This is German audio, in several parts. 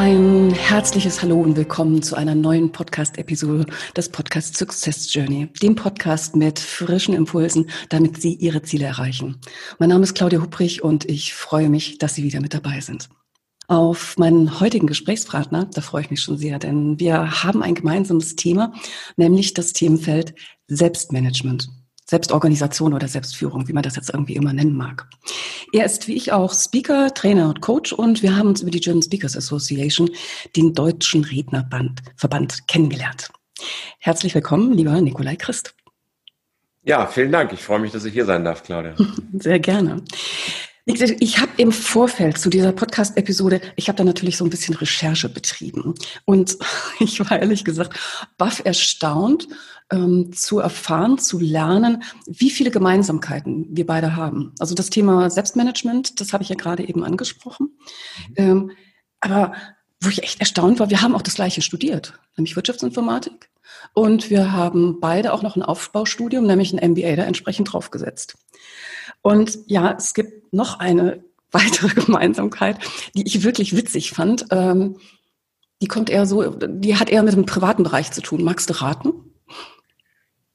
Ein herzliches Hallo und willkommen zu einer neuen Podcast-Episode des Podcasts Success Journey, dem Podcast mit frischen Impulsen, damit Sie Ihre Ziele erreichen. Mein Name ist Claudia Hubrich und ich freue mich, dass Sie wieder mit dabei sind. Auf meinen heutigen Gesprächspartner, da freue ich mich schon sehr, denn wir haben ein gemeinsames Thema, nämlich das Themenfeld Selbstmanagement. Selbstorganisation oder Selbstführung, wie man das jetzt irgendwie immer nennen mag. Er ist wie ich auch Speaker, Trainer und Coach und wir haben uns über die German Speakers Association, den deutschen Rednerverband, kennengelernt. Herzlich willkommen, lieber Nikolai Christ. Ja, vielen Dank. Ich freue mich, dass ich hier sein darf, Claudia. Sehr gerne. Ich habe im Vorfeld zu dieser Podcast-Episode, ich habe da natürlich so ein bisschen Recherche betrieben. Und ich war ehrlich gesagt baff erstaunt, ähm, zu erfahren, zu lernen, wie viele Gemeinsamkeiten wir beide haben. Also das Thema Selbstmanagement, das habe ich ja gerade eben angesprochen. Mhm. Ähm, aber wo ich echt erstaunt war, wir haben auch das gleiche studiert, nämlich Wirtschaftsinformatik. Und wir haben beide auch noch ein Aufbaustudium, nämlich ein MBA da entsprechend draufgesetzt. Und ja, es gibt noch eine weitere Gemeinsamkeit, die ich wirklich witzig fand. Ähm, die kommt eher so, die hat eher mit dem privaten Bereich zu tun. Magst du raten?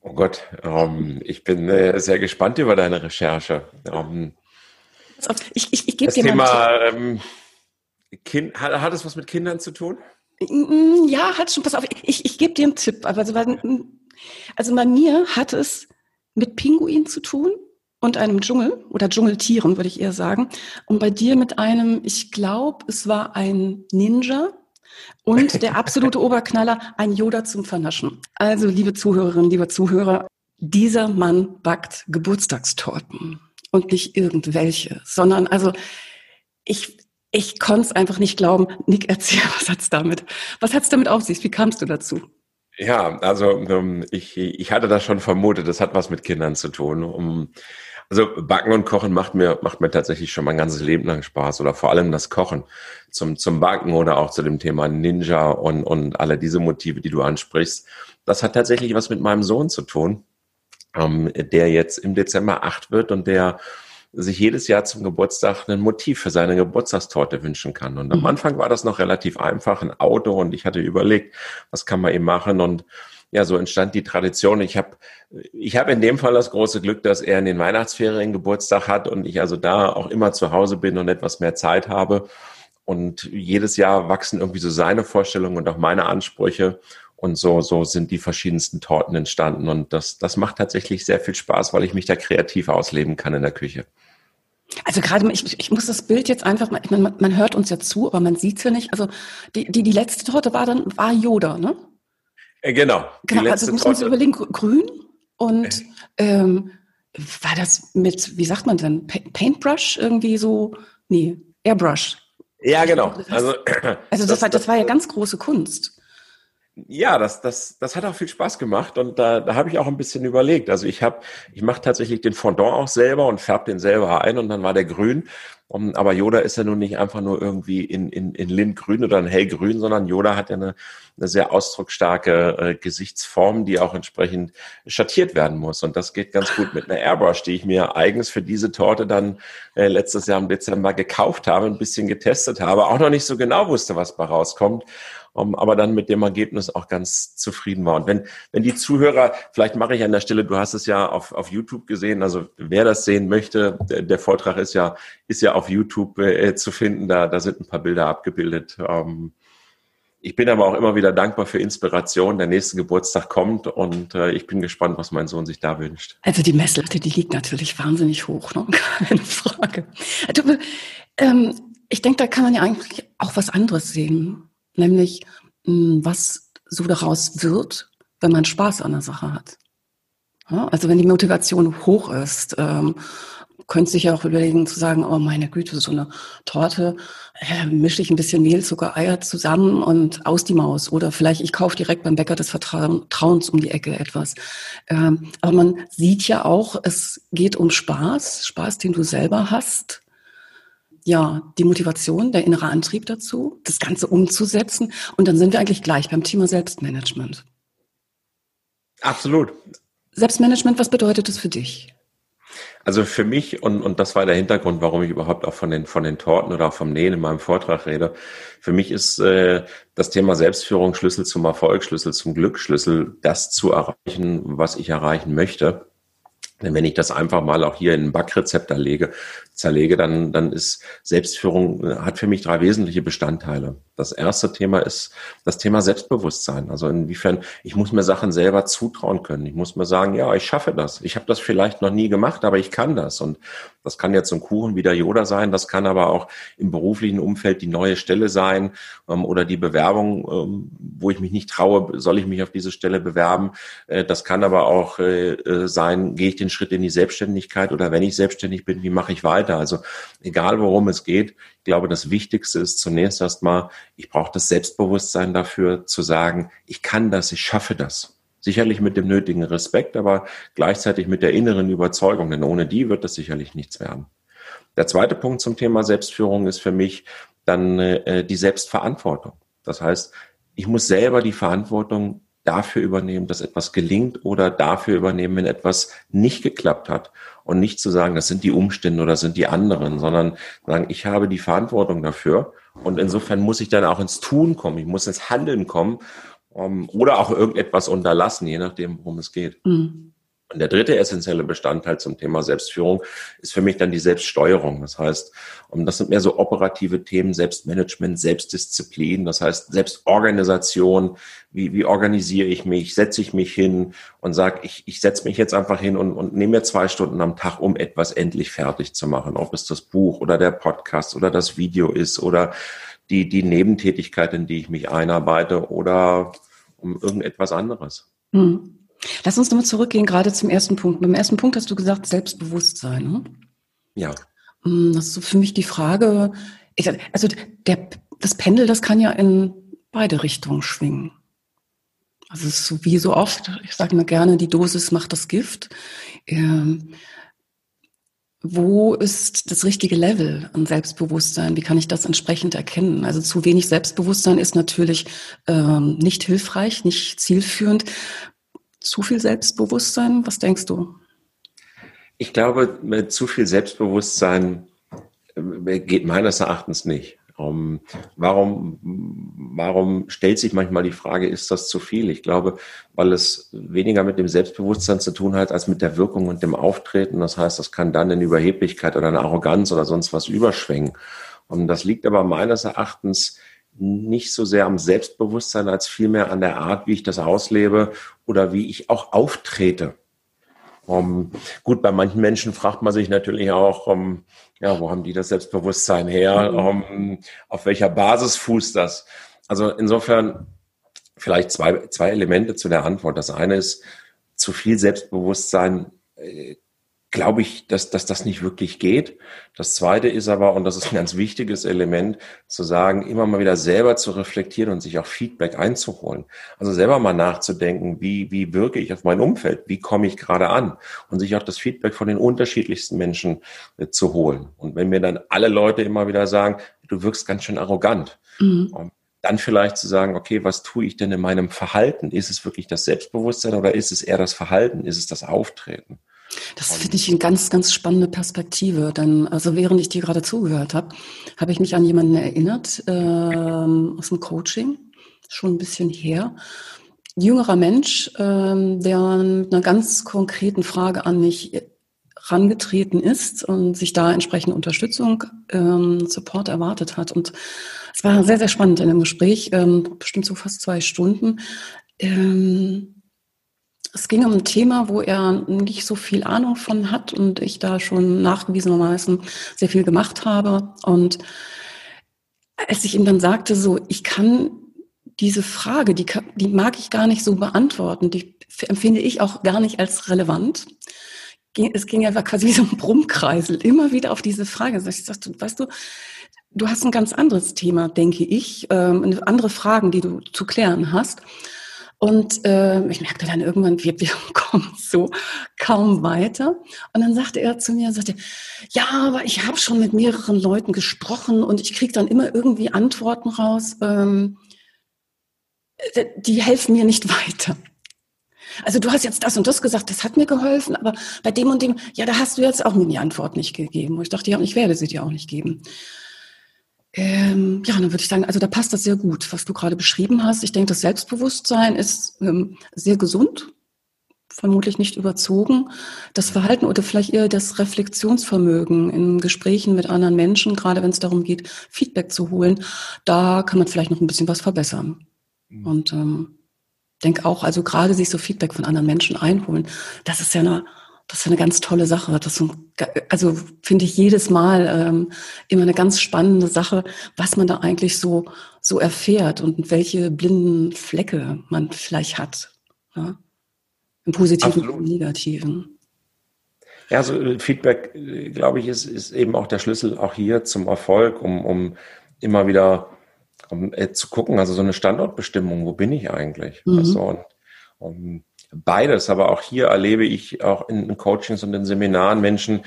Oh Gott, ähm, ich bin äh, sehr gespannt über deine Recherche. Ähm, ich ich, ich gebe dir Thema, mal ähm, kind, hat, hat es was mit Kindern zu tun? Mm, ja, hat schon. Pass auf, ich, ich gebe dir einen Tipp. Also, also bei mir hat es mit Pinguin zu tun und einem Dschungel oder Dschungeltieren, würde ich eher sagen. Und bei dir mit einem, ich glaube, es war ein Ninja und der absolute Oberknaller, ein Yoda zum Vernaschen. Also, liebe Zuhörerinnen, liebe Zuhörer, dieser Mann backt Geburtstagstorten und nicht irgendwelche, sondern also ich, ich konnte es einfach nicht glauben. Nick, erzähl, was hat's damit? Was hat's damit auf sich? Wie kamst du dazu? Ja, also ähm, ich, ich hatte das schon vermutet, das hat was mit Kindern zu tun. Also Backen und Kochen macht mir, macht mir tatsächlich schon mein ganzes Leben lang Spaß oder vor allem das Kochen zum, zum Backen oder auch zu dem Thema Ninja und, und alle diese Motive, die du ansprichst. Das hat tatsächlich was mit meinem Sohn zu tun, ähm, der jetzt im Dezember acht wird und der sich jedes Jahr zum Geburtstag ein Motiv für seine Geburtstagstorte wünschen kann. Und am mhm. Anfang war das noch relativ einfach, ein Auto und ich hatte überlegt, was kann man ihm machen und ja, so entstand die Tradition. Ich habe ich hab in dem Fall das große Glück, dass er in den Weihnachtsferien Geburtstag hat und ich also da auch immer zu Hause bin und etwas mehr Zeit habe. Und jedes Jahr wachsen irgendwie so seine Vorstellungen und auch meine Ansprüche. Und so, so sind die verschiedensten Torten entstanden. Und das, das macht tatsächlich sehr viel Spaß, weil ich mich da kreativ ausleben kann in der Küche. Also gerade, ich, ich muss das Bild jetzt einfach, mal, man, man hört uns ja zu, aber man sieht es ja nicht. Also die, die, die letzte Torte war dann, war Yoda, ne? Äh, genau. Genau, also muss man sich überlegen, grün und ähm, war das mit, wie sagt man denn, Paintbrush irgendwie so, nee, Airbrush. Ja, genau. Also, also das, das, war, das war ja ganz große Kunst. Ja, das, das, das hat auch viel Spaß gemacht und da, da habe ich auch ein bisschen überlegt. Also ich habe, ich mache tatsächlich den Fondant auch selber und färbe den selber ein und dann war der grün. Um, aber Yoda ist ja nun nicht einfach nur irgendwie in, in, in Lindgrün oder in hellgrün, sondern Yoda hat ja eine, eine sehr ausdrucksstarke äh, Gesichtsform, die auch entsprechend schattiert werden muss. Und das geht ganz gut mit einer Airbrush, die ich mir eigens für diese Torte dann äh, letztes Jahr im Dezember gekauft habe, ein bisschen getestet habe, auch noch nicht so genau wusste, was bei rauskommt um, aber dann mit dem Ergebnis auch ganz zufrieden war. Und wenn, wenn die Zuhörer, vielleicht mache ich an der Stelle, du hast es ja auf, auf YouTube gesehen, also wer das sehen möchte, der, der Vortrag ist ja, ist ja auf YouTube äh, zu finden, da, da sind ein paar Bilder abgebildet. Ähm, ich bin aber auch immer wieder dankbar für Inspiration. Der nächste Geburtstag kommt und äh, ich bin gespannt, was mein Sohn sich da wünscht. Also die Messlatte, die liegt natürlich wahnsinnig hoch, ne? keine Frage. Du, ähm, ich denke, da kann man ja eigentlich auch was anderes sehen nämlich hm, was so daraus wird, wenn man Spaß an der Sache hat. Also wenn die Motivation hoch ist, ähm, könntest dich ja auch überlegen zu sagen, oh meine Güte, so eine Torte, äh, mische ich ein bisschen Mehl, Zucker, Eier zusammen und aus die Maus. Oder vielleicht ich kaufe direkt beim Bäcker des Vertrauens um die Ecke etwas. Ähm, aber man sieht ja auch, es geht um Spaß, Spaß, den du selber hast. Ja, die Motivation, der innere Antrieb dazu, das Ganze umzusetzen. Und dann sind wir eigentlich gleich beim Thema Selbstmanagement. Absolut. Selbstmanagement, was bedeutet das für dich? Also für mich, und, und das war der Hintergrund, warum ich überhaupt auch von den, von den Torten oder auch vom Nähen in meinem Vortrag rede, für mich ist äh, das Thema Selbstführung Schlüssel zum Erfolg, Schlüssel zum Glück, Schlüssel, das zu erreichen, was ich erreichen möchte. Denn wenn ich das einfach mal auch hier in ein Backrezept erlege, zerlege, dann, dann ist Selbstführung, äh, hat für mich drei wesentliche Bestandteile. Das erste Thema ist das Thema Selbstbewusstsein. Also inwiefern, ich muss mir Sachen selber zutrauen können. Ich muss mir sagen, ja, ich schaffe das. Ich habe das vielleicht noch nie gemacht, aber ich kann das. Und das kann jetzt ein Kuchen wie der Yoda sein, das kann aber auch im beruflichen Umfeld die neue Stelle sein ähm, oder die Bewerbung, ähm, wo ich mich nicht traue, soll ich mich auf diese Stelle bewerben. Äh, das kann aber auch äh, äh sein, gehe ich den Schritt in die Selbstständigkeit oder wenn ich selbstständig bin, wie mache ich weiter? weiter. Also egal worum es geht, ich glaube, das Wichtigste ist zunächst erstmal, ich brauche das Selbstbewusstsein dafür zu sagen, ich kann das, ich schaffe das. Sicherlich mit dem nötigen Respekt, aber gleichzeitig mit der inneren Überzeugung, denn ohne die wird das sicherlich nichts werden. Der zweite Punkt zum Thema Selbstführung ist für mich dann äh, die Selbstverantwortung. Das heißt, ich muss selber die Verantwortung dafür übernehmen, dass etwas gelingt oder dafür übernehmen, wenn etwas nicht geklappt hat. Und nicht zu sagen, das sind die Umstände oder das sind die anderen, sondern sagen, ich habe die Verantwortung dafür. Und insofern muss ich dann auch ins Tun kommen. Ich muss ins Handeln kommen um, oder auch irgendetwas unterlassen, je nachdem, worum es geht. Mhm. Und der dritte essentielle Bestandteil zum Thema Selbstführung ist für mich dann die Selbststeuerung. Das heißt, das sind mehr so operative Themen, Selbstmanagement, Selbstdisziplin, das heißt Selbstorganisation. Wie, wie organisiere ich mich? Setze ich mich hin und sage, ich, ich setze mich jetzt einfach hin und, und nehme mir zwei Stunden am Tag, um etwas endlich fertig zu machen. Ob es das Buch oder der Podcast oder das Video ist oder die, die Nebentätigkeit, in die ich mich einarbeite oder um irgendetwas anderes. Mhm. Lass uns nochmal zurückgehen, gerade zum ersten Punkt. Beim ersten Punkt hast du gesagt, Selbstbewusstsein. Ne? Ja. Mm, das ist so für mich die Frage, ich, also der, das Pendel, das kann ja in beide Richtungen schwingen. Also es ist so wie so oft, ich sage immer gerne, die Dosis macht das Gift. Ähm, wo ist das richtige Level an Selbstbewusstsein? Wie kann ich das entsprechend erkennen? Also zu wenig Selbstbewusstsein ist natürlich ähm, nicht hilfreich, nicht zielführend zu viel Selbstbewusstsein? Was denkst du? Ich glaube, mit zu viel Selbstbewusstsein äh, geht meines Erachtens nicht. Um, warum, warum stellt sich manchmal die Frage, ist das zu viel? Ich glaube, weil es weniger mit dem Selbstbewusstsein zu tun hat, als mit der Wirkung und dem Auftreten. Das heißt, das kann dann in Überheblichkeit oder eine Arroganz oder sonst was überschwingen. Und das liegt aber meines Erachtens nicht so sehr am Selbstbewusstsein als vielmehr an der Art, wie ich das auslebe oder wie ich auch auftrete. Um, gut, bei manchen Menschen fragt man sich natürlich auch, um, ja, wo haben die das Selbstbewusstsein her? Um, auf welcher Basis fußt das? Also insofern vielleicht zwei, zwei Elemente zu der Antwort. Das eine ist, zu viel Selbstbewusstsein äh, glaube ich, dass, dass das nicht wirklich geht. Das Zweite ist aber, und das ist ein ganz wichtiges Element, zu sagen, immer mal wieder selber zu reflektieren und sich auch Feedback einzuholen. Also selber mal nachzudenken, wie, wie wirke ich auf mein Umfeld, wie komme ich gerade an und sich auch das Feedback von den unterschiedlichsten Menschen äh, zu holen. Und wenn mir dann alle Leute immer wieder sagen, du wirkst ganz schön arrogant, mhm. dann vielleicht zu sagen, okay, was tue ich denn in meinem Verhalten? Ist es wirklich das Selbstbewusstsein oder ist es eher das Verhalten? Ist es das Auftreten? Das finde ich eine ganz, ganz spannende Perspektive. Denn also während ich dir gerade zugehört habe, habe ich mich an jemanden erinnert äh, aus dem Coaching, schon ein bisschen her. Ein jüngerer Mensch, äh, der mit einer ganz konkreten Frage an mich rangetreten ist und sich da entsprechende Unterstützung, ähm, Support erwartet hat. Und es war sehr, sehr spannend in dem Gespräch, ähm, bestimmt so fast zwei Stunden. Ähm, es ging um ein Thema, wo er nicht so viel Ahnung von hat und ich da schon nachgewiesenermaßen sehr viel gemacht habe. Und als ich ihm dann sagte, so, ich kann diese Frage, die, die mag ich gar nicht so beantworten, die empfinde ich auch gar nicht als relevant. es ging ja quasi wie so ein Brummkreisel, immer wieder auf diese Frage. Ich sagte, weißt du, du hast ein ganz anderes Thema, denke ich, ähm, andere Fragen, die du zu klären hast. Und äh, ich merkte dann irgendwann, wir, wir kommen so kaum weiter. Und dann sagte er zu mir, sagte, ja, aber ich habe schon mit mehreren Leuten gesprochen und ich kriege dann immer irgendwie Antworten raus, ähm, die helfen mir nicht weiter. Also du hast jetzt das und das gesagt, das hat mir geholfen, aber bei dem und dem, ja, da hast du jetzt auch mir die Antwort nicht gegeben. Und ich dachte, ja, ich werde sie dir auch nicht geben. Ähm, ja, dann würde ich sagen, also da passt das sehr gut, was du gerade beschrieben hast. Ich denke, das Selbstbewusstsein ist ähm, sehr gesund, vermutlich nicht überzogen. Das Verhalten oder vielleicht eher das Reflexionsvermögen in Gesprächen mit anderen Menschen, gerade wenn es darum geht, Feedback zu holen, da kann man vielleicht noch ein bisschen was verbessern. Mhm. Und ähm, denke auch, also gerade sich so Feedback von anderen Menschen einholen, das ist ja eine das ist eine ganz tolle Sache. Das ist, also finde ich jedes Mal ähm, immer eine ganz spannende Sache, was man da eigentlich so, so erfährt und welche blinden Flecke man vielleicht hat. Ja? Im Positiven und im Negativen. Ja, so äh, Feedback, äh, glaube ich, ist, ist eben auch der Schlüssel auch hier zum Erfolg, um, um immer wieder um, äh, zu gucken, also so eine Standortbestimmung, wo bin ich eigentlich? Mhm. Also, und, um, beides, aber auch hier erlebe ich auch in Coachings und in Seminaren Menschen,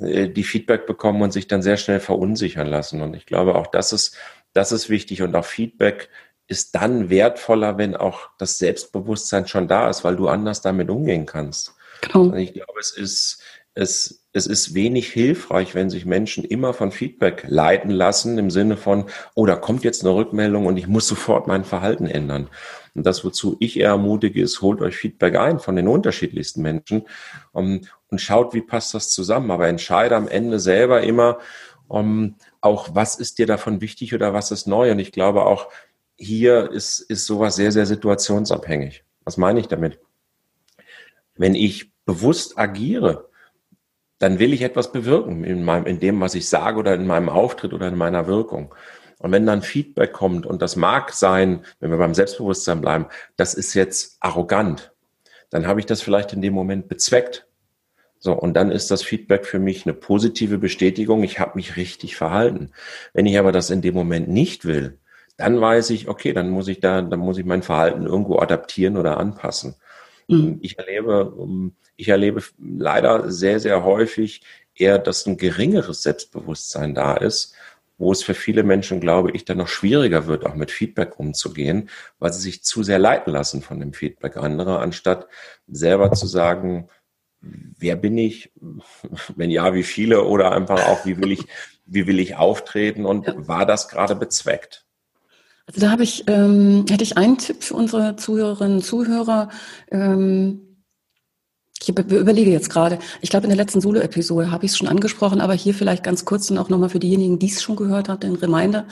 äh, die Feedback bekommen und sich dann sehr schnell verunsichern lassen. Und ich glaube, auch das ist, das ist wichtig und auch Feedback ist dann wertvoller, wenn auch das Selbstbewusstsein schon da ist, weil du anders damit umgehen kannst. Genau. Und ich glaube, es ist, es, es ist wenig hilfreich, wenn sich Menschen immer von Feedback leiten lassen, im Sinne von, oh, da kommt jetzt eine Rückmeldung und ich muss sofort mein Verhalten ändern. Und das, wozu ich eher ermutige, ist, holt euch Feedback ein von den unterschiedlichsten Menschen um, und schaut, wie passt das zusammen. Aber entscheide am Ende selber immer, um, auch was ist dir davon wichtig oder was ist neu. Und ich glaube auch, hier ist, ist sowas sehr, sehr situationsabhängig. Was meine ich damit? Wenn ich bewusst agiere, dann will ich etwas bewirken in, meinem, in dem, was ich sage oder in meinem Auftritt oder in meiner Wirkung. Und wenn dann Feedback kommt, und das mag sein, wenn wir beim Selbstbewusstsein bleiben, das ist jetzt arrogant, dann habe ich das vielleicht in dem Moment bezweckt. So, und dann ist das Feedback für mich eine positive Bestätigung, ich habe mich richtig verhalten. Wenn ich aber das in dem Moment nicht will, dann weiß ich, okay, dann muss ich da, dann muss ich mein Verhalten irgendwo adaptieren oder anpassen. Mhm. Ich erlebe, ich erlebe leider sehr, sehr häufig eher, dass ein geringeres Selbstbewusstsein da ist wo es für viele Menschen, glaube ich, dann noch schwieriger wird, auch mit Feedback umzugehen, weil sie sich zu sehr leiten lassen von dem Feedback anderer, anstatt selber zu sagen, wer bin ich? Wenn ja, wie viele? Oder einfach auch, wie will ich, wie will ich auftreten? Und ja. war das gerade bezweckt? Also da habe ich, ähm, hätte ich einen Tipp für unsere Zuhörerinnen und Zuhörer. Ähm, ich überlege jetzt gerade, ich glaube, in der letzten Solo-Episode habe ich es schon angesprochen, aber hier vielleicht ganz kurz und auch nochmal für diejenigen, die es schon gehört haben, den Reminder.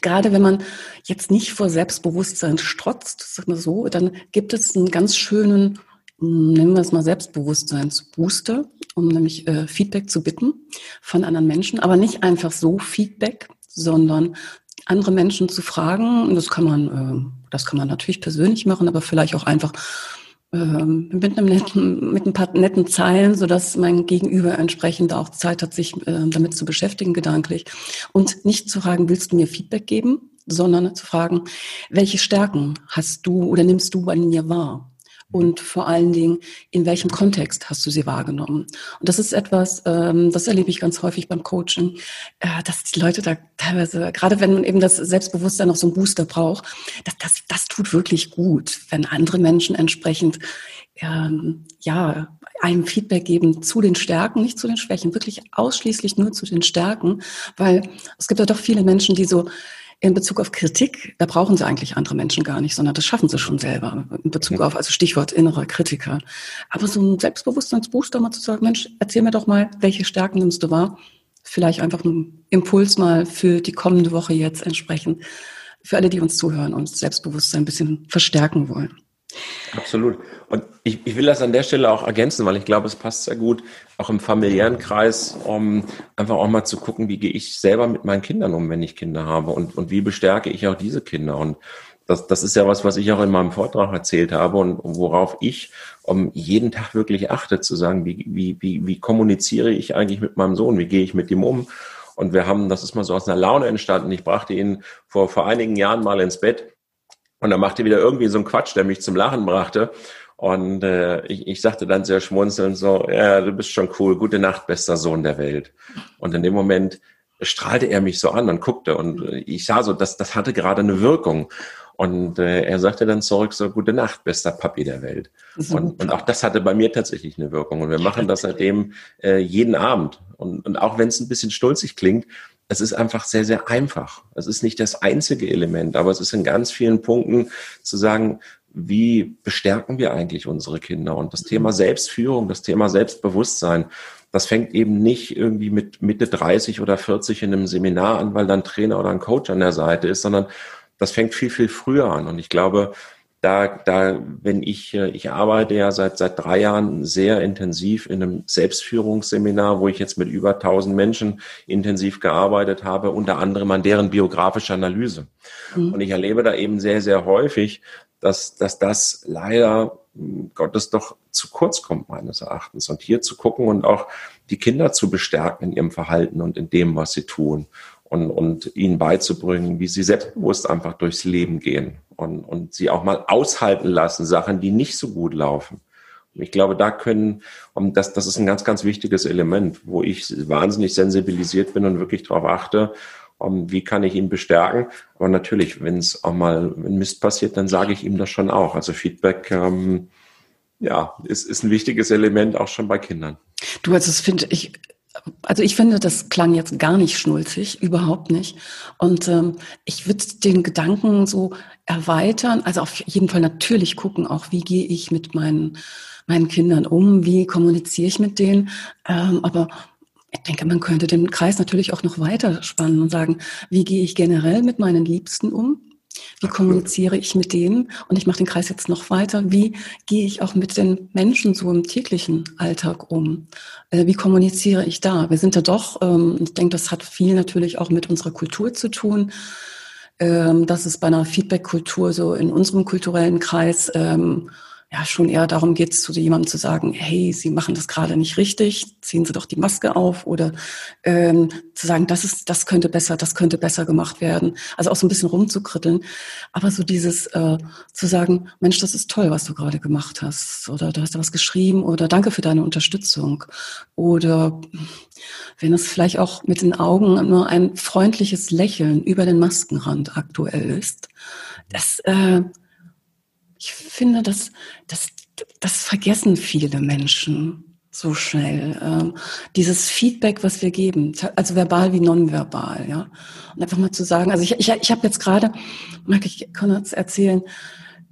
Gerade wenn man jetzt nicht vor Selbstbewusstsein strotzt, sag mal so, dann gibt es einen ganz schönen, nennen wir es mal Selbstbewusstseinsbooster, um nämlich äh, Feedback zu bitten von anderen Menschen, aber nicht einfach so Feedback, sondern andere Menschen zu fragen. Das kann man, äh, das kann man natürlich persönlich machen, aber vielleicht auch einfach ähm, mit einem netten, mit ein paar netten Zeilen, so dass mein Gegenüber entsprechend auch Zeit hat, sich äh, damit zu beschäftigen, gedanklich. Und nicht zu fragen, willst du mir Feedback geben, sondern zu fragen, welche Stärken hast du oder nimmst du bei mir wahr? Und vor allen Dingen, in welchem Kontext hast du sie wahrgenommen? Und das ist etwas, ähm, das erlebe ich ganz häufig beim Coaching, äh, dass die Leute da teilweise, gerade wenn man eben das Selbstbewusstsein noch so einen Booster braucht, das, das, das tut wirklich gut, wenn andere Menschen entsprechend ähm, ja, einem Feedback geben zu den Stärken, nicht zu den Schwächen, wirklich ausschließlich nur zu den Stärken, weil es gibt ja doch viele Menschen, die so in Bezug auf Kritik, da brauchen sie eigentlich andere Menschen gar nicht, sondern das schaffen sie schon selber. In Bezug auf, also Stichwort innerer Kritiker. Aber so ein Selbstbewusstseinsbooster mal zu sagen, Mensch, erzähl mir doch mal, welche Stärken nimmst du wahr? Vielleicht einfach ein Impuls mal für die kommende Woche jetzt entsprechend. Für alle, die uns zuhören und Selbstbewusstsein ein bisschen verstärken wollen. Absolut. Und ich, ich will das an der Stelle auch ergänzen, weil ich glaube, es passt sehr gut, auch im familiären Kreis, um einfach auch mal zu gucken, wie gehe ich selber mit meinen Kindern um, wenn ich Kinder habe und, und wie bestärke ich auch diese Kinder. Und das, das ist ja was, was ich auch in meinem Vortrag erzählt habe und worauf ich um jeden Tag wirklich achte, zu sagen, wie, wie, wie, wie kommuniziere ich eigentlich mit meinem Sohn, wie gehe ich mit ihm um? Und wir haben, das ist mal so aus einer Laune entstanden. Ich brachte ihn vor, vor einigen Jahren mal ins Bett und er machte wieder irgendwie so einen Quatsch, der mich zum Lachen brachte. Und äh, ich, ich sagte dann sehr schmunzelnd so, ja, du bist schon cool, gute Nacht, bester Sohn der Welt. Und in dem Moment strahlte er mich so an und guckte und ich sah so, das, das hatte gerade eine Wirkung. Und äh, er sagte dann zurück so, gute Nacht, bester Papi der Welt. Und, und auch das hatte bei mir tatsächlich eine Wirkung. Und wir machen das seitdem äh, jeden Abend. Und, und auch wenn es ein bisschen stolzig klingt, es ist einfach sehr, sehr einfach. Es ist nicht das einzige Element, aber es ist in ganz vielen Punkten zu sagen, wie bestärken wir eigentlich unsere Kinder? Und das Thema Selbstführung, das Thema Selbstbewusstsein, das fängt eben nicht irgendwie mit Mitte 30 oder 40 in einem Seminar an, weil dann Trainer oder ein Coach an der Seite ist, sondern das fängt viel, viel früher an. Und ich glaube, da, da, wenn ich, äh, ich arbeite ja seit, seit drei Jahren sehr intensiv in einem Selbstführungsseminar, wo ich jetzt mit über 1000 Menschen intensiv gearbeitet habe, unter anderem an deren biografische Analyse. Mhm. Und ich erlebe da eben sehr, sehr häufig, dass, dass das leider hm, Gottes doch zu kurz kommt, meines Erachtens. Und hier zu gucken und auch die Kinder zu bestärken in ihrem Verhalten und in dem, was sie tun und, und ihnen beizubringen, wie sie selbstbewusst einfach durchs Leben gehen und, und sie auch mal aushalten lassen, Sachen, die nicht so gut laufen. Ich glaube, da können, und das, das ist ein ganz, ganz wichtiges Element, wo ich wahnsinnig sensibilisiert bin und wirklich darauf achte, um, wie kann ich ihn bestärken. Aber natürlich, wenn es auch mal Mist passiert, dann sage ich ihm das schon auch. Also Feedback, ähm, ja, ist, ist ein wichtiges Element auch schon bei Kindern. Du, also das finde ich also ich finde, das klang jetzt gar nicht schnulzig, überhaupt nicht. Und ähm, ich würde den Gedanken so erweitern, also auf jeden Fall natürlich gucken, auch wie gehe ich mit meinen, meinen Kindern um, wie kommuniziere ich mit denen. Ähm, aber ich denke, man könnte den Kreis natürlich auch noch weiter spannen und sagen, wie gehe ich generell mit meinen Liebsten um? Wie kommuniziere ich mit denen? Und ich mache den Kreis jetzt noch weiter. Wie gehe ich auch mit den Menschen so im täglichen Alltag um? Äh, wie kommuniziere ich da? Wir sind ja doch, ähm, ich denke, das hat viel natürlich auch mit unserer Kultur zu tun. Ähm, dass es bei einer Feedback-Kultur so in unserem kulturellen Kreis ähm, ja schon eher darum geht, zu jemandem zu sagen, hey, Sie machen das gerade nicht richtig, ziehen Sie doch die Maske auf oder ähm, zu sagen, das ist, das könnte besser, das könnte besser gemacht werden. Also auch so ein bisschen rumzukritteln. Aber so dieses äh, zu sagen, Mensch, das ist toll, was du gerade gemacht hast. Oder du hast da was geschrieben oder danke für deine Unterstützung. Oder wenn es vielleicht auch mit den Augen nur ein freundliches Lächeln über den Maskenrand aktuell ist. Das äh, ich finde, das, das, das vergessen viele Menschen so schnell. Ähm, dieses Feedback, was wir geben, also verbal wie nonverbal, ja. Und einfach mal zu sagen, also ich, ich, ich habe jetzt gerade, ich kann jetzt erzählen,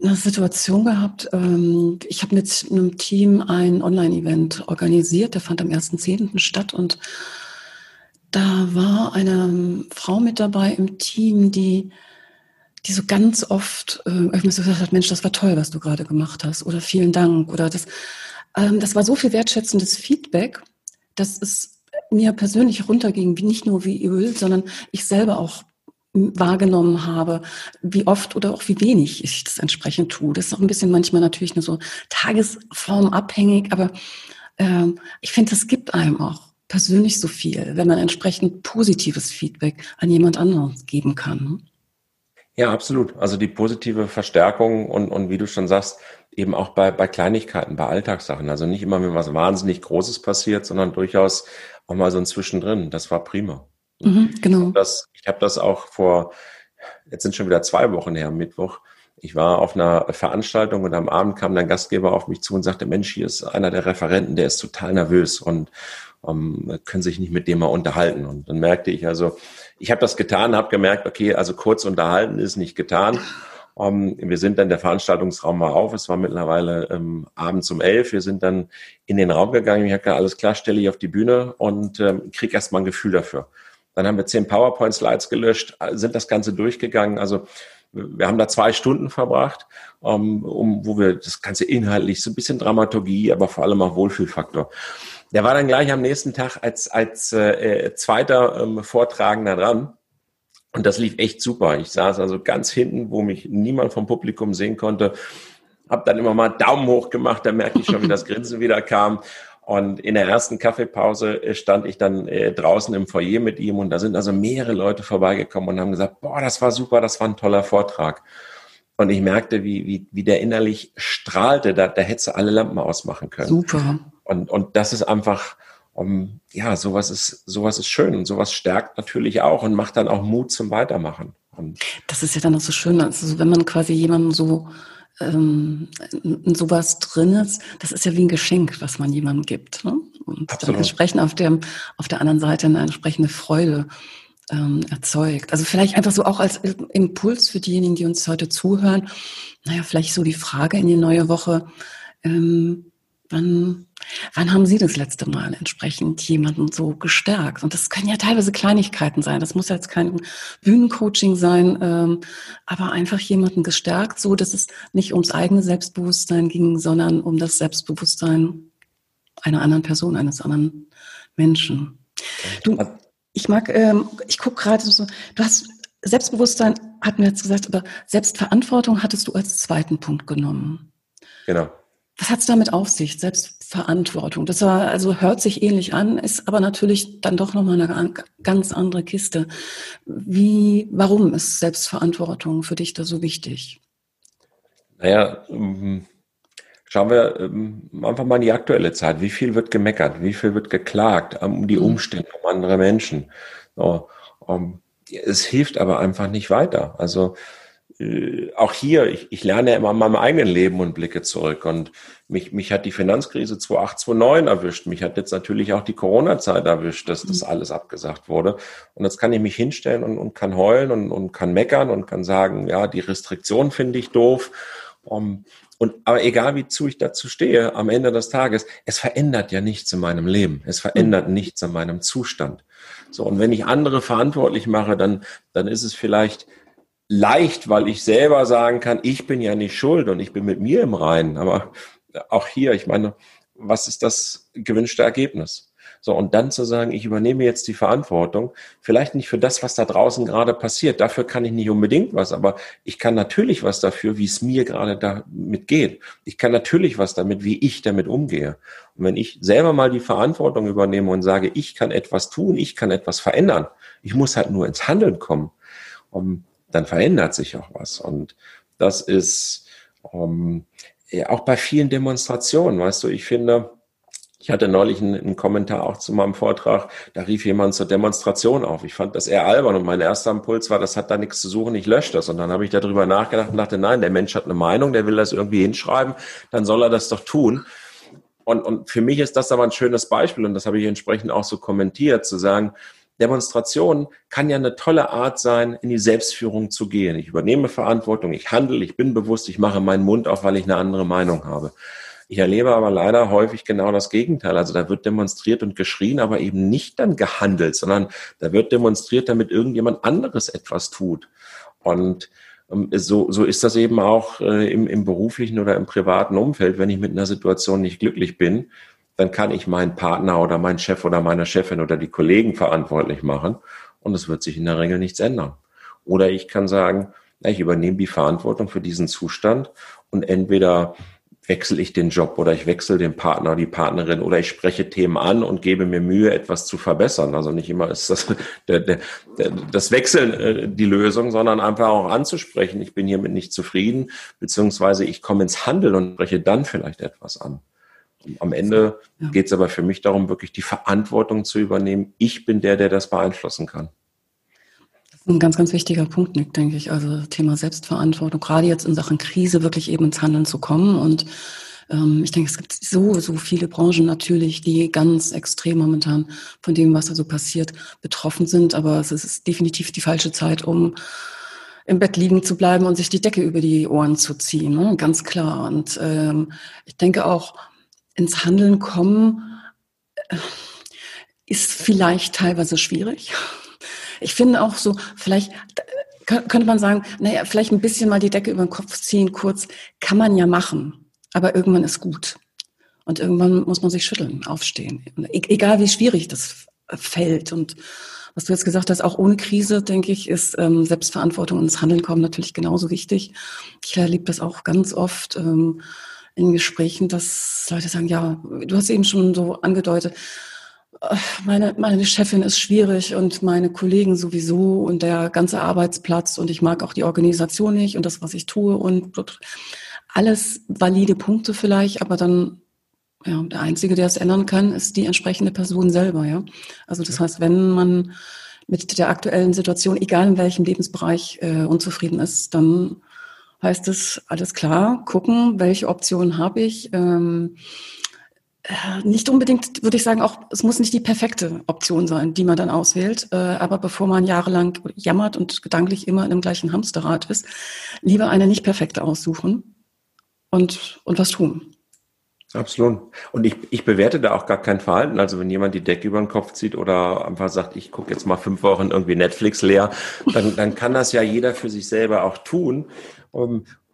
eine Situation gehabt. Ähm, ich habe mit einem Team ein Online-Event organisiert, der fand am 1.10. statt und da war eine Frau mit dabei im Team, die die so ganz oft äh, irgendwie so gesagt hat, Mensch, das war toll, was du gerade gemacht hast oder vielen Dank oder das, ähm, das war so viel wertschätzendes Feedback, dass es mir persönlich runterging, wie nicht nur wie Öl, sondern ich selber auch wahrgenommen habe, wie oft oder auch wie wenig ich das entsprechend tue. Das ist auch ein bisschen manchmal natürlich nur so tagesformabhängig, aber ähm, ich finde, das gibt einem auch persönlich so viel, wenn man entsprechend positives Feedback an jemand anderen geben kann. Ja, absolut. Also die positive Verstärkung und, und wie du schon sagst, eben auch bei, bei Kleinigkeiten, bei Alltagssachen. Also nicht immer, wenn was wahnsinnig Großes passiert, sondern durchaus auch mal so ein Zwischendrin. Das war prima. Mhm, genau. Ich habe das, ich hab das auch vor, jetzt sind schon wieder zwei Wochen her, Mittwoch. Ich war auf einer Veranstaltung und am Abend kam ein Gastgeber auf mich zu und sagte, Mensch, hier ist einer der Referenten, der ist total nervös und ähm, können sich nicht mit dem mal unterhalten. Und dann merkte ich also, ich habe das getan, habe gemerkt, okay, also kurz unterhalten ist nicht getan. Um, ähm, wir sind dann der Veranstaltungsraum mal auf. Es war mittlerweile ähm, abends um elf. Wir sind dann in den Raum gegangen. Ich habe gesagt, alles klar, stelle ich auf die Bühne und ähm, kriege erstmal ein Gefühl dafür. Dann haben wir zehn PowerPoint-Slides gelöscht, sind das Ganze durchgegangen. Also wir haben da zwei Stunden verbracht, um, um, wo wir das Ganze inhaltlich so ein bisschen Dramaturgie, aber vor allem auch Wohlfühlfaktor. Der war dann gleich am nächsten Tag als, als äh, zweiter ähm, Vortragender dran. Und das lief echt super. Ich saß also ganz hinten, wo mich niemand vom Publikum sehen konnte. Hab dann immer mal Daumen hoch gemacht, da merkte ich schon, wie das Grinsen wieder kam. Und in der ersten Kaffeepause äh, stand ich dann äh, draußen im Foyer mit ihm und da sind also mehrere Leute vorbeigekommen und haben gesagt, boah, das war super, das war ein toller Vortrag. Und ich merkte, wie, wie, wie der innerlich strahlte, da, da hätte alle Lampen ausmachen können. Super. Und, und das ist einfach, um, ja, sowas ist, sowas ist schön und sowas stärkt natürlich auch und macht dann auch Mut zum Weitermachen. Und das ist ja dann auch so schön, also wenn man quasi jemanden so ähm, in sowas drin ist, das ist ja wie ein Geschenk, was man jemandem gibt. Ne? Und Absolut. dann entsprechend auf der, auf der anderen Seite eine entsprechende Freude ähm, erzeugt. Also vielleicht einfach so auch als Impuls für diejenigen, die uns heute zuhören. Naja, vielleicht so die Frage in die neue Woche. Ähm, wann, wann haben Sie das letzte Mal entsprechend jemanden so gestärkt? Und das können ja teilweise Kleinigkeiten sein. Das muss jetzt kein Bühnencoaching sein, ähm, aber einfach jemanden gestärkt, so dass es nicht ums eigene Selbstbewusstsein ging, sondern um das Selbstbewusstsein einer anderen Person, eines anderen Menschen. Du, ich mag, ähm, ich gucke gerade so, du hast Selbstbewusstsein, hatten wir jetzt gesagt, aber Selbstverantwortung hattest du als zweiten Punkt genommen. Genau. Was hat es damit auf sich, Selbstverantwortung? Das war, also hört sich ähnlich an, ist aber natürlich dann doch nochmal eine ganz andere Kiste. Wie, warum ist Selbstverantwortung für dich da so wichtig? Naja, ähm, Schauen wir ähm, einfach mal in die aktuelle Zeit. Wie viel wird gemeckert? Wie viel wird geklagt um die mhm. Umstände, um andere Menschen? Es hilft aber einfach nicht weiter. Also äh, auch hier, ich, ich lerne ja immer an meinem eigenen Leben und blicke zurück. Und mich, mich hat die Finanzkrise 2008, 2009 erwischt. Mich hat jetzt natürlich auch die Corona-Zeit erwischt, dass das mhm. alles abgesagt wurde. Und jetzt kann ich mich hinstellen und, und kann heulen und, und kann meckern und kann sagen, ja, die Restriktion finde ich doof. Um, und aber egal wie zu ich dazu stehe, am Ende des Tages, es verändert ja nichts in meinem Leben. Es verändert mhm. nichts an meinem Zustand. So, und wenn ich andere verantwortlich mache, dann, dann ist es vielleicht leicht, weil ich selber sagen kann, ich bin ja nicht schuld und ich bin mit mir im Reinen. Aber auch hier, ich meine, was ist das gewünschte Ergebnis? So, und dann zu sagen, ich übernehme jetzt die Verantwortung, vielleicht nicht für das, was da draußen gerade passiert, dafür kann ich nicht unbedingt was, aber ich kann natürlich was dafür, wie es mir gerade damit geht. Ich kann natürlich was damit, wie ich damit umgehe. Und wenn ich selber mal die Verantwortung übernehme und sage, ich kann etwas tun, ich kann etwas verändern, ich muss halt nur ins Handeln kommen, um, dann verändert sich auch was. Und das ist um, ja, auch bei vielen Demonstrationen, weißt du, ich finde, ich hatte neulich einen, einen, Kommentar auch zu meinem Vortrag, da rief jemand zur Demonstration auf. Ich fand das eher albern und mein erster Impuls war, das hat da nichts zu suchen, ich lösche das. Und dann habe ich darüber nachgedacht und dachte, nein, der Mensch hat eine Meinung, der will das irgendwie hinschreiben, dann soll er das doch tun. Und, und für mich ist das aber ein schönes Beispiel und das habe ich entsprechend auch so kommentiert, zu sagen, Demonstration kann ja eine tolle Art sein, in die Selbstführung zu gehen. Ich übernehme Verantwortung, ich handle, ich bin bewusst, ich mache meinen Mund auf, weil ich eine andere Meinung habe. Ich erlebe aber leider häufig genau das Gegenteil. Also da wird demonstriert und geschrien, aber eben nicht dann gehandelt, sondern da wird demonstriert, damit irgendjemand anderes etwas tut. Und ähm, so, so ist das eben auch äh, im, im beruflichen oder im privaten Umfeld. Wenn ich mit einer Situation nicht glücklich bin, dann kann ich meinen Partner oder meinen Chef oder meine Chefin oder die Kollegen verantwortlich machen und es wird sich in der Regel nichts ändern. Oder ich kann sagen, ich übernehme die Verantwortung für diesen Zustand und entweder wechsle ich den Job oder ich wechsle den Partner, die Partnerin oder ich spreche Themen an und gebe mir Mühe, etwas zu verbessern. Also nicht immer ist das der, der, der, das Wechseln äh, die Lösung, sondern einfach auch anzusprechen, ich bin hiermit nicht zufrieden, beziehungsweise ich komme ins Handeln und spreche dann vielleicht etwas an. Am Ende ja. geht es aber für mich darum, wirklich die Verantwortung zu übernehmen. Ich bin der, der das beeinflussen kann. Ein ganz, ganz wichtiger Punkt, Nick, denke ich. Also Thema Selbstverantwortung, gerade jetzt in Sachen Krise wirklich eben ins Handeln zu kommen. Und ähm, ich denke, es gibt so, so viele Branchen natürlich, die ganz extrem momentan von dem, was da so passiert, betroffen sind. Aber es ist definitiv die falsche Zeit, um im Bett liegen zu bleiben und sich die Decke über die Ohren zu ziehen. Ne? Ganz klar. Und ähm, ich denke auch, ins Handeln kommen äh, ist vielleicht teilweise schwierig. Ich finde auch so, vielleicht könnte man sagen, naja, vielleicht ein bisschen mal die Decke über den Kopf ziehen, kurz, kann man ja machen. Aber irgendwann ist gut. Und irgendwann muss man sich schütteln, aufstehen. E-, egal wie schwierig das fällt und was du jetzt gesagt hast, auch ohne Krise, denke ich, ist ähm, Selbstverantwortung ins Handeln kommen natürlich genauso wichtig. Ich erlebe das auch ganz oft ähm, in Gesprächen, dass Leute sagen, ja, du hast eben schon so angedeutet, äh, meine, meine Chefin ist schwierig und meine Kollegen sowieso und der ganze Arbeitsplatz und ich mag auch die Organisation nicht und das, was ich tue und alles valide Punkte vielleicht, aber dann ja, der Einzige, der es ändern kann, ist die entsprechende Person selber, ja. Also das heißt, wenn man mit der aktuellen Situation, egal in welchem Lebensbereich, äh, unzufrieden ist, dann heißt es, alles klar, gucken, welche Optionen habe ich. Ähm, äh, nicht unbedingt, würde ich sagen, auch es muss nicht die perfekte Option sein, die man dann auswählt. Äh, aber bevor man jahrelang jammert und gedanklich immer in dem gleichen Hamsterrad ist, lieber eine nicht perfekte aussuchen und, und was tun. Absolut. Und ich, ich bewerte da auch gar kein Verhalten. Also wenn jemand die Decke über den Kopf zieht oder einfach sagt, ich gucke jetzt mal fünf Wochen irgendwie Netflix leer, dann, dann kann das ja jeder für sich selber auch tun.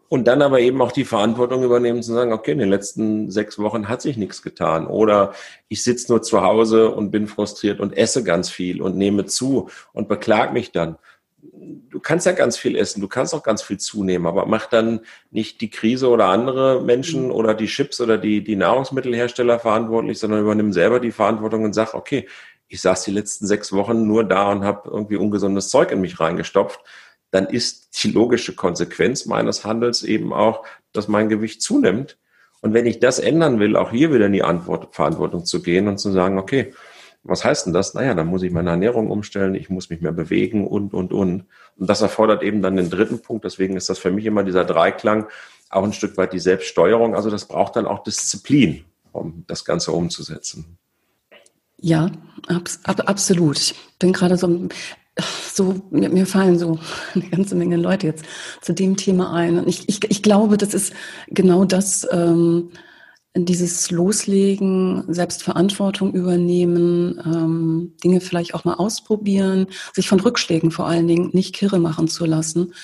Und dann aber eben auch die Verantwortung übernehmen zu sagen, okay, in den letzten sechs Wochen hat sich nichts getan. Oder ich sitze nur zu Hause und bin frustriert und esse ganz viel und nehme zu und beklag mich dann du kannst ja ganz viel essen, du kannst auch ganz viel zunehmen, aber mach dann nicht die Krise oder andere Menschen mhm. oder die Chips oder die, die Nahrungsmittelhersteller verantwortlich, sondern übernimm selber die Verantwortung und sag, okay, ich saß die letzten sechs Wochen nur da und habe irgendwie ungesundes Zeug in mich reingestopft, dann ist die logische Konsequenz meines Handels eben auch, dass mein Gewicht zunimmt. Und wenn ich das ändern will, auch hier wieder in die Antwort, Verantwortung zu gehen und zu sagen, okay, was heißt denn das? Naja, dann muss ich meine Ernährung umstellen, ich muss mich mehr bewegen und, und, und. Und das erfordert eben dann den dritten Punkt. Deswegen ist das für mich immer dieser Dreiklang, auch ein Stück weit die Selbststeuerung. Also das braucht dann auch Disziplin, um das Ganze umzusetzen. Ja, ab, ab, absolut. Ich bin gerade so, so mir, mir, fallen so eine ganze Menge Leute jetzt zu dem Thema ein. Und ich, ich, ich glaube, das ist genau das, ähm, dieses Loslegen, Selbstverantwortung übernehmen, ähm, Dinge vielleicht auch mal ausprobieren, sich von Rückschlägen vor allen Dingen nicht kirre machen zu lassen.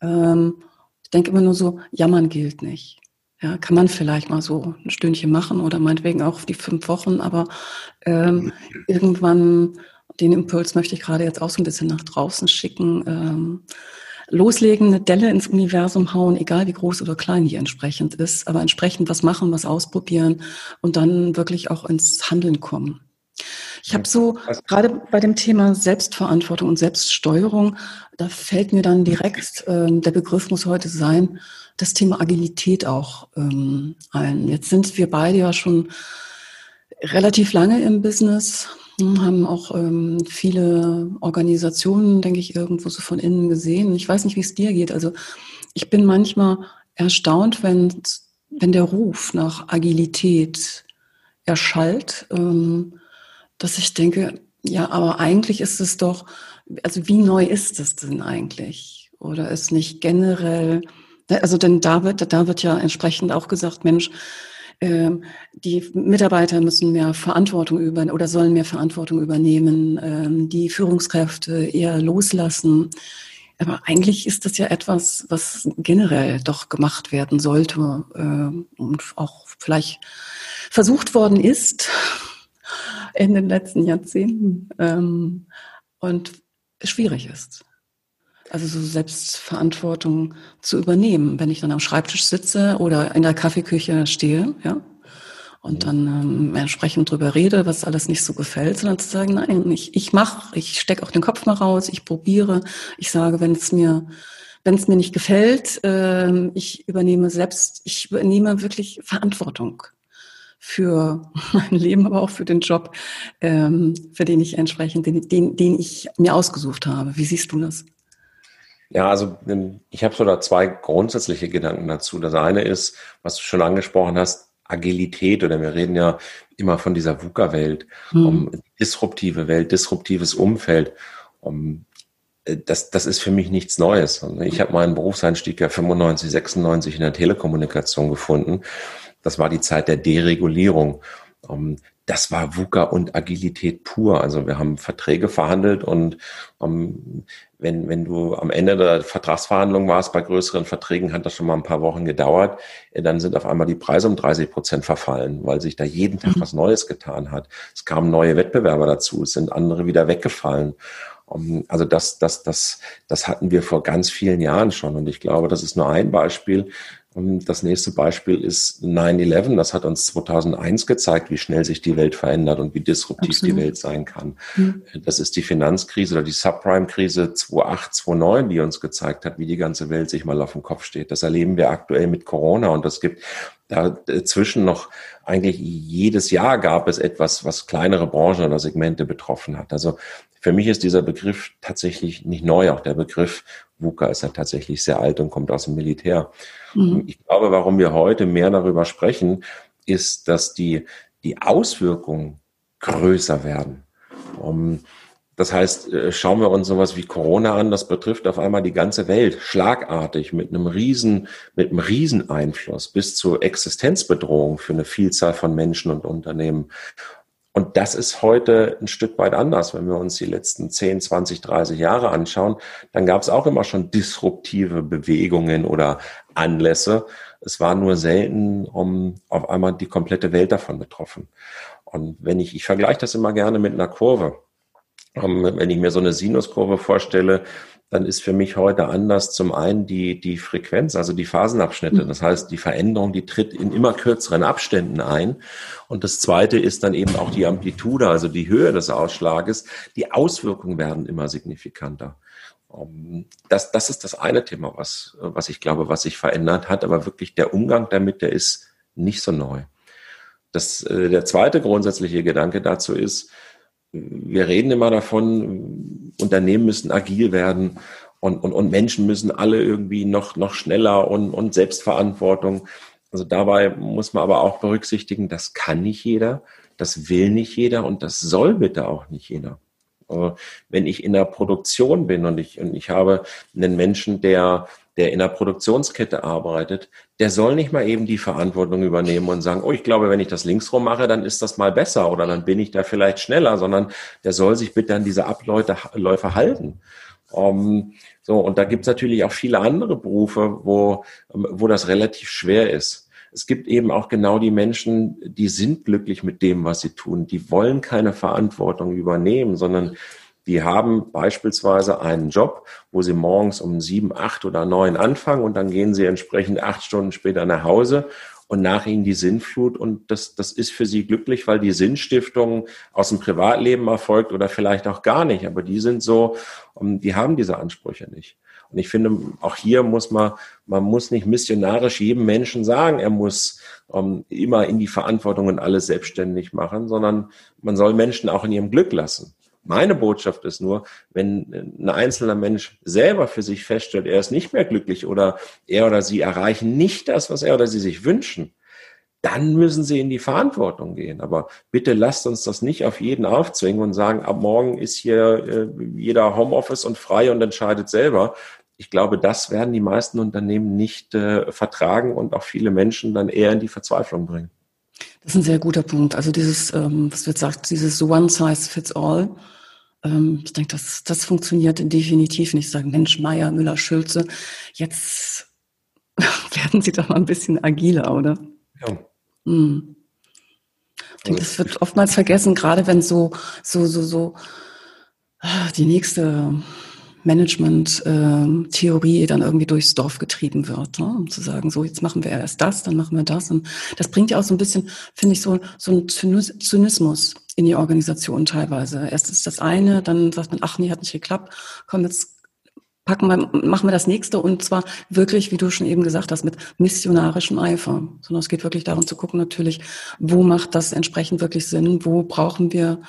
Ähm, ich denke immer nur so, jammern gilt nicht. Ja, kann man vielleicht mal so ein Stündchen machen oder meinetwegen auch die fünf Wochen, aber ähm, irgendwann, den Impuls möchte ich gerade jetzt auch so ein bisschen nach draußen schicken. Ähm, loslegen, eine Delle ins Universum hauen, egal wie groß oder klein die entsprechend ist, aber entsprechend was machen, was ausprobieren und dann wirklich auch ins Handeln kommen. Ich habe so gerade bei dem Thema Selbstverantwortung und Selbststeuerung, da fällt mir dann direkt, äh, der Begriff muss heute sein, das Thema Agilität auch ähm, ein. Jetzt sind wir beide ja schon relativ lange im Business, haben auch ähm, viele Organisationen, denke ich, irgendwo so von innen gesehen. Ich weiß nicht, wie es dir geht. Also ich bin manchmal erstaunt, wenn, wenn der Ruf nach Agilität erschallt, ähm, dass ich denke, ja, aber eigentlich ist es doch, also wie neu ist es denn eigentlich? Oder ist nicht generell, also denn da wird, da wird ja entsprechend auch gesagt, Mensch, ähm, die Mitarbeiter müssen mehr Verantwortung über oder sollen mehr Verantwortung übernehmen, ähm, die Führungskräfte eher loslassen. Aber eigentlich ist das ja etwas, was generell doch gemacht werden sollte äh, und auch vielleicht versucht worden ist in den letzten Jahrzehnten ähm, und schwierig ist. Also so Selbstverantwortung zu übernehmen, wenn ich dann am Schreibtisch sitze oder in der Kaffeeküche stehe, ja, und dann ähm, entsprechend drüber rede, was alles nicht so gefällt, sondern zu sagen, nein, ich, ich mache, ich stecke auch den Kopf mal raus, ich probiere, ich sage, wenn es mir wenn es mir nicht gefällt, äh, ich übernehme selbst, ich übernehme wirklich Verantwortung für mein Leben, aber auch für den Job, ähm, für den ich entsprechend, den, den, den ich mir ausgesucht habe. Wie siehst du das? Ja, also ähm, ich habe so da zwei grundsätzliche Gedanken dazu. Das eine ist, was du schon angesprochen hast, Agilität oder wir reden ja immer von dieser VUCA-Welt, hm. um disruptive Welt, disruptives Umfeld. Um, äh, das, das ist für mich nichts Neues. Also ich habe meinen Berufseinstieg ja 95, 96 in der Telekommunikation gefunden. Das war die Zeit der Deregulierung. Ähm, das war VUCA und Agilität pur. Also wir haben Verträge verhandelt und ähm, wenn, wenn du am Ende der Vertragsverhandlung warst, bei größeren Verträgen hat das schon mal ein paar Wochen gedauert, äh, dann sind auf einmal die Preise um 30 Prozent verfallen, weil sich da jeden Tag mhm. was Neues getan hat. Es kamen neue Wettbewerber dazu, es sind andere wieder weggefallen. Also das, das, das, das hatten wir vor ganz vielen Jahren schon. Und ich glaube, das ist nur ein Beispiel, das nächste Beispiel ist 9-11. Das hat uns 2001 gezeigt, wie schnell sich die Welt verändert und wie disruptiv Absolut. die Welt sein kann. Mhm. Das ist die Finanzkrise oder die Subprime-Krise 2008, 2009, die uns gezeigt hat, wie die ganze Welt sich mal auf den Kopf steht. Das erleben wir aktuell mit Corona und es gibt dazwischen noch eigentlich jedes Jahr gab es etwas, was kleinere Branchen oder Segmente betroffen hat. Also für mich ist dieser Begriff tatsächlich nicht neu. Auch der Begriff VUCA ist ja tatsächlich sehr alt und kommt aus dem Militär. Mhm. Ich glaube, warum wir heute mehr darüber sprechen, ist, dass die, die Auswirkungen größer werden. Um, das heißt, äh, schauen wir uns sowas wie Corona an, das betrifft auf einmal die ganze Welt schlagartig mit einem riesen, mit einem riesen Einfluss bis zur Existenzbedrohung für eine Vielzahl von Menschen und Unternehmen. Und das ist heute ein Stück weit anders. Wenn wir uns die letzten 10, 20, 30 Jahre anschauen, dann gab es auch immer schon disruptive Bewegungen oder Anlässe. Es war nur selten um auf einmal die komplette Welt davon betroffen. Und wenn ich, ich vergleiche das immer gerne mit einer Kurve. Ähm, wenn ich mir so eine Sinuskurve vorstelle, dann ist für mich heute anders zum einen die, die Frequenz, also die Phasenabschnitte. Das heißt, die Veränderung, die tritt in immer kürzeren Abständen ein. Und das zweite ist dann eben auch die Amplitude, also die Höhe des Ausschlages. Die Auswirkungen werden immer signifikanter. Ähm, das, das ist das eine Thema, was, was ich glaube, was sich verändert hat. Aber wirklich der Umgang damit, der ist nicht so neu. Das, äh, der zweite grundsätzliche Gedanke dazu ist, wir reden immer davon, Unternehmen müssen agil werden und, und, und Menschen müssen alle irgendwie noch, noch schneller und, und Selbstverantwortung. Also dabei muss man aber auch berücksichtigen, das kann nicht jeder, das will nicht jeder und das soll bitte auch nicht jeder. Wenn ich in der Produktion bin und ich, und ich habe einen Menschen, der der in der Produktionskette arbeitet, der soll nicht mal eben die Verantwortung übernehmen und sagen, oh, ich glaube, wenn ich das linksrum mache, dann ist das mal besser oder dann bin ich da vielleicht schneller, sondern der soll sich bitte an diese Abläufe halten. Um, ähm, so, und da gibt's natürlich auch viele andere Berufe, wo, wo das relativ schwer ist. Es gibt eben auch genau die Menschen, die sind glücklich mit dem, was sie tun. Die wollen keine Verantwortung übernehmen, sondern die haben beispielsweise einen Job, wo sie morgens um sieben, acht oder neun anfangen und dann gehen sie entsprechend acht Stunden später nach Hause und nach ihnen die Sinnflut und das, das ist für sie glücklich, weil die Sinnstiftung aus dem Privatleben erfolgt oder vielleicht auch gar nicht, aber die sind so, die haben diese Ansprüche nicht. Und ich finde, auch hier muss man, man muss nicht missionarisch jedem Menschen sagen, er muss um, immer in die Verantwortung und alles selbstständig machen, sondern man soll Menschen auch in ihrem Glück lassen. Meine Botschaft ist nur, wenn ein einzelner Mensch selber für sich feststellt, er ist nicht mehr glücklich oder er oder sie erreichen nicht das, was er oder sie sich wünschen, dann müssen sie in die Verantwortung gehen. Aber bitte lasst uns das nicht auf jeden aufzwingen und sagen, ab morgen ist hier äh, jeder Homeoffice und frei und entscheidet selber. Ich glaube, das werden die meisten Unternehmen nicht äh, vertragen und auch viele Menschen dann eher in die Verzweiflung bringen. Das ist ein sehr guter Punkt. Also dieses, ähm, was wird sagt, dieses One Size Fits All ähm, ich denke, das, das funktioniert definitiv nicht. Sagen, Mensch, Meier, Müller, Schulze, jetzt werden sie doch mal ein bisschen agiler, oder? Ja. Hm. Ich denke, das wird oftmals vergessen, gerade wenn so, so, so, so die nächste Management-Theorie dann irgendwie durchs Dorf getrieben wird, ne? um zu sagen, so jetzt machen wir erst das, dann machen wir das. Und das bringt ja auch so ein bisschen, finde ich, so, so einen Zynismus in die Organisation teilweise. Erst ist das eine, dann sagt man, ach nee, hat nicht geklappt, komm, jetzt packen wir, machen wir das nächste und zwar wirklich, wie du schon eben gesagt hast, mit missionarischem Eifer. Sondern es geht wirklich darum zu gucken natürlich, wo macht das entsprechend wirklich Sinn, wo brauchen wir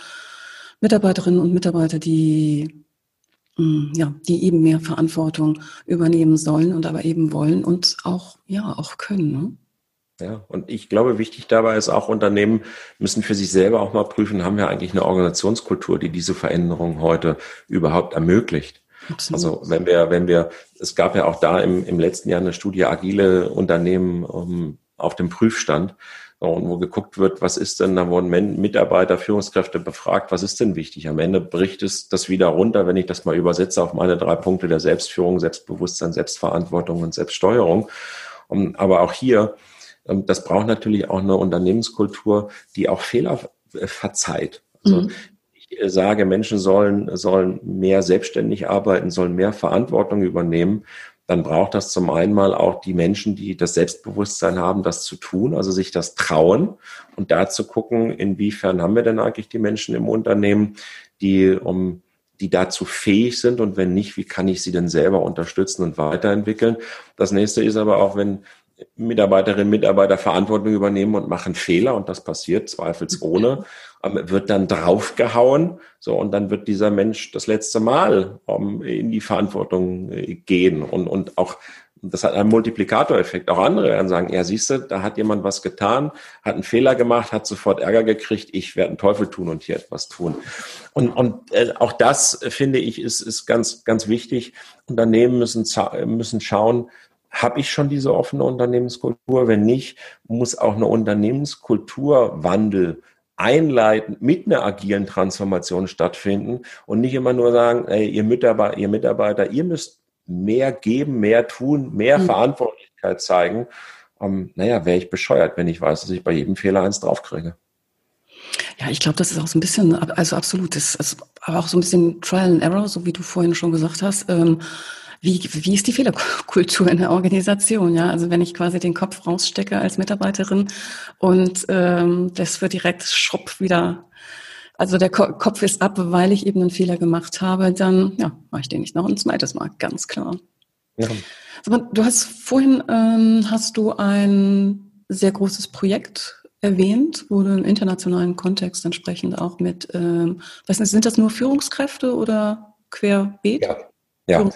Mitarbeiterinnen und Mitarbeiter, die ja, die eben mehr Verantwortung übernehmen sollen und aber eben wollen und auch, ja, auch können. Ne? Ja, und ich glaube, wichtig dabei ist auch, Unternehmen müssen für sich selber auch mal prüfen, haben wir eigentlich eine Organisationskultur, die diese Veränderung heute überhaupt ermöglicht. Absolut. Also wenn wir, wenn wir, es gab ja auch da im, im letzten Jahr eine Studie agile Unternehmen um, auf dem Prüfstand. Und wo geguckt wird, was ist denn, da wurden Mitarbeiter, Führungskräfte befragt, was ist denn wichtig? Am Ende bricht es das wieder runter, wenn ich das mal übersetze auf meine drei Punkte der Selbstführung, Selbstbewusstsein, Selbstverantwortung und Selbststeuerung. Aber auch hier, ähm, das braucht natürlich auch eine Unternehmenskultur, die auch Fehler äh, verzeiht. Also mhm. ich äh, sage, Menschen sollen, sollen mehr selbstständig arbeiten, sollen mehr Verantwortung übernehmen dann braucht das zum einen mal auch die Menschen, die das Selbstbewusstsein haben, das zu tun, also sich das trauen und da zu gucken, inwiefern haben wir denn eigentlich die Menschen im Unternehmen, die um die dazu fähig sind und wenn nicht, wie kann ich sie denn selber unterstützen und weiterentwickeln? Das nächste ist aber auch, wenn Mitarbeiterinnen und Mitarbeiter Verantwortung übernehmen und machen Fehler und das passiert zweifelsohne, ähm, wird dann draufgehauen, so und dann wird dieser Mensch das letzte Mal um, in die Verantwortung äh, gehen und, und auch das hat einen Multiplikatoreffekt. Auch andere werden sagen, ja, siehst du, da hat jemand was getan, hat einen Fehler gemacht, hat sofort Ärger gekriegt, ich werde einen Teufel tun und hier etwas tun. Und, und äh, auch das, finde ich, ist, ist ganz, ganz wichtig. Unternehmen müssen, müssen schauen, habe ich schon diese offene Unternehmenskultur? Wenn nicht, muss auch eine Unternehmenskulturwandel einleiten mit einer agilen Transformation stattfinden und nicht immer nur sagen, ey, ihr Mitarbeiter, ihr Mitarbeiter, ihr müsst mehr geben, mehr tun, mehr mhm. Verantwortlichkeit zeigen. Um, naja, wäre ich bescheuert, wenn ich weiß, dass ich bei jedem Fehler eins draufkriege. Ja, ich glaube, das ist auch so ein bisschen, also absolut, das ist aber auch so ein bisschen Trial and Error, so wie du vorhin schon gesagt hast. Ähm, wie, wie ist die Fehlerkultur in der Organisation? Ja, also wenn ich quasi den Kopf rausstecke als Mitarbeiterin und ähm, das wird direkt schrupp wieder also der Kopf ist ab, weil ich eben einen Fehler gemacht habe, dann ja, mache ich den nicht noch ein zweites Mal, ganz klar. Ja. Du hast vorhin ähm, hast du ein sehr großes Projekt erwähnt, wo du im internationalen Kontext entsprechend auch mit, ähm, weiß nicht, sind das nur Führungskräfte oder querbeet? Ja, ja,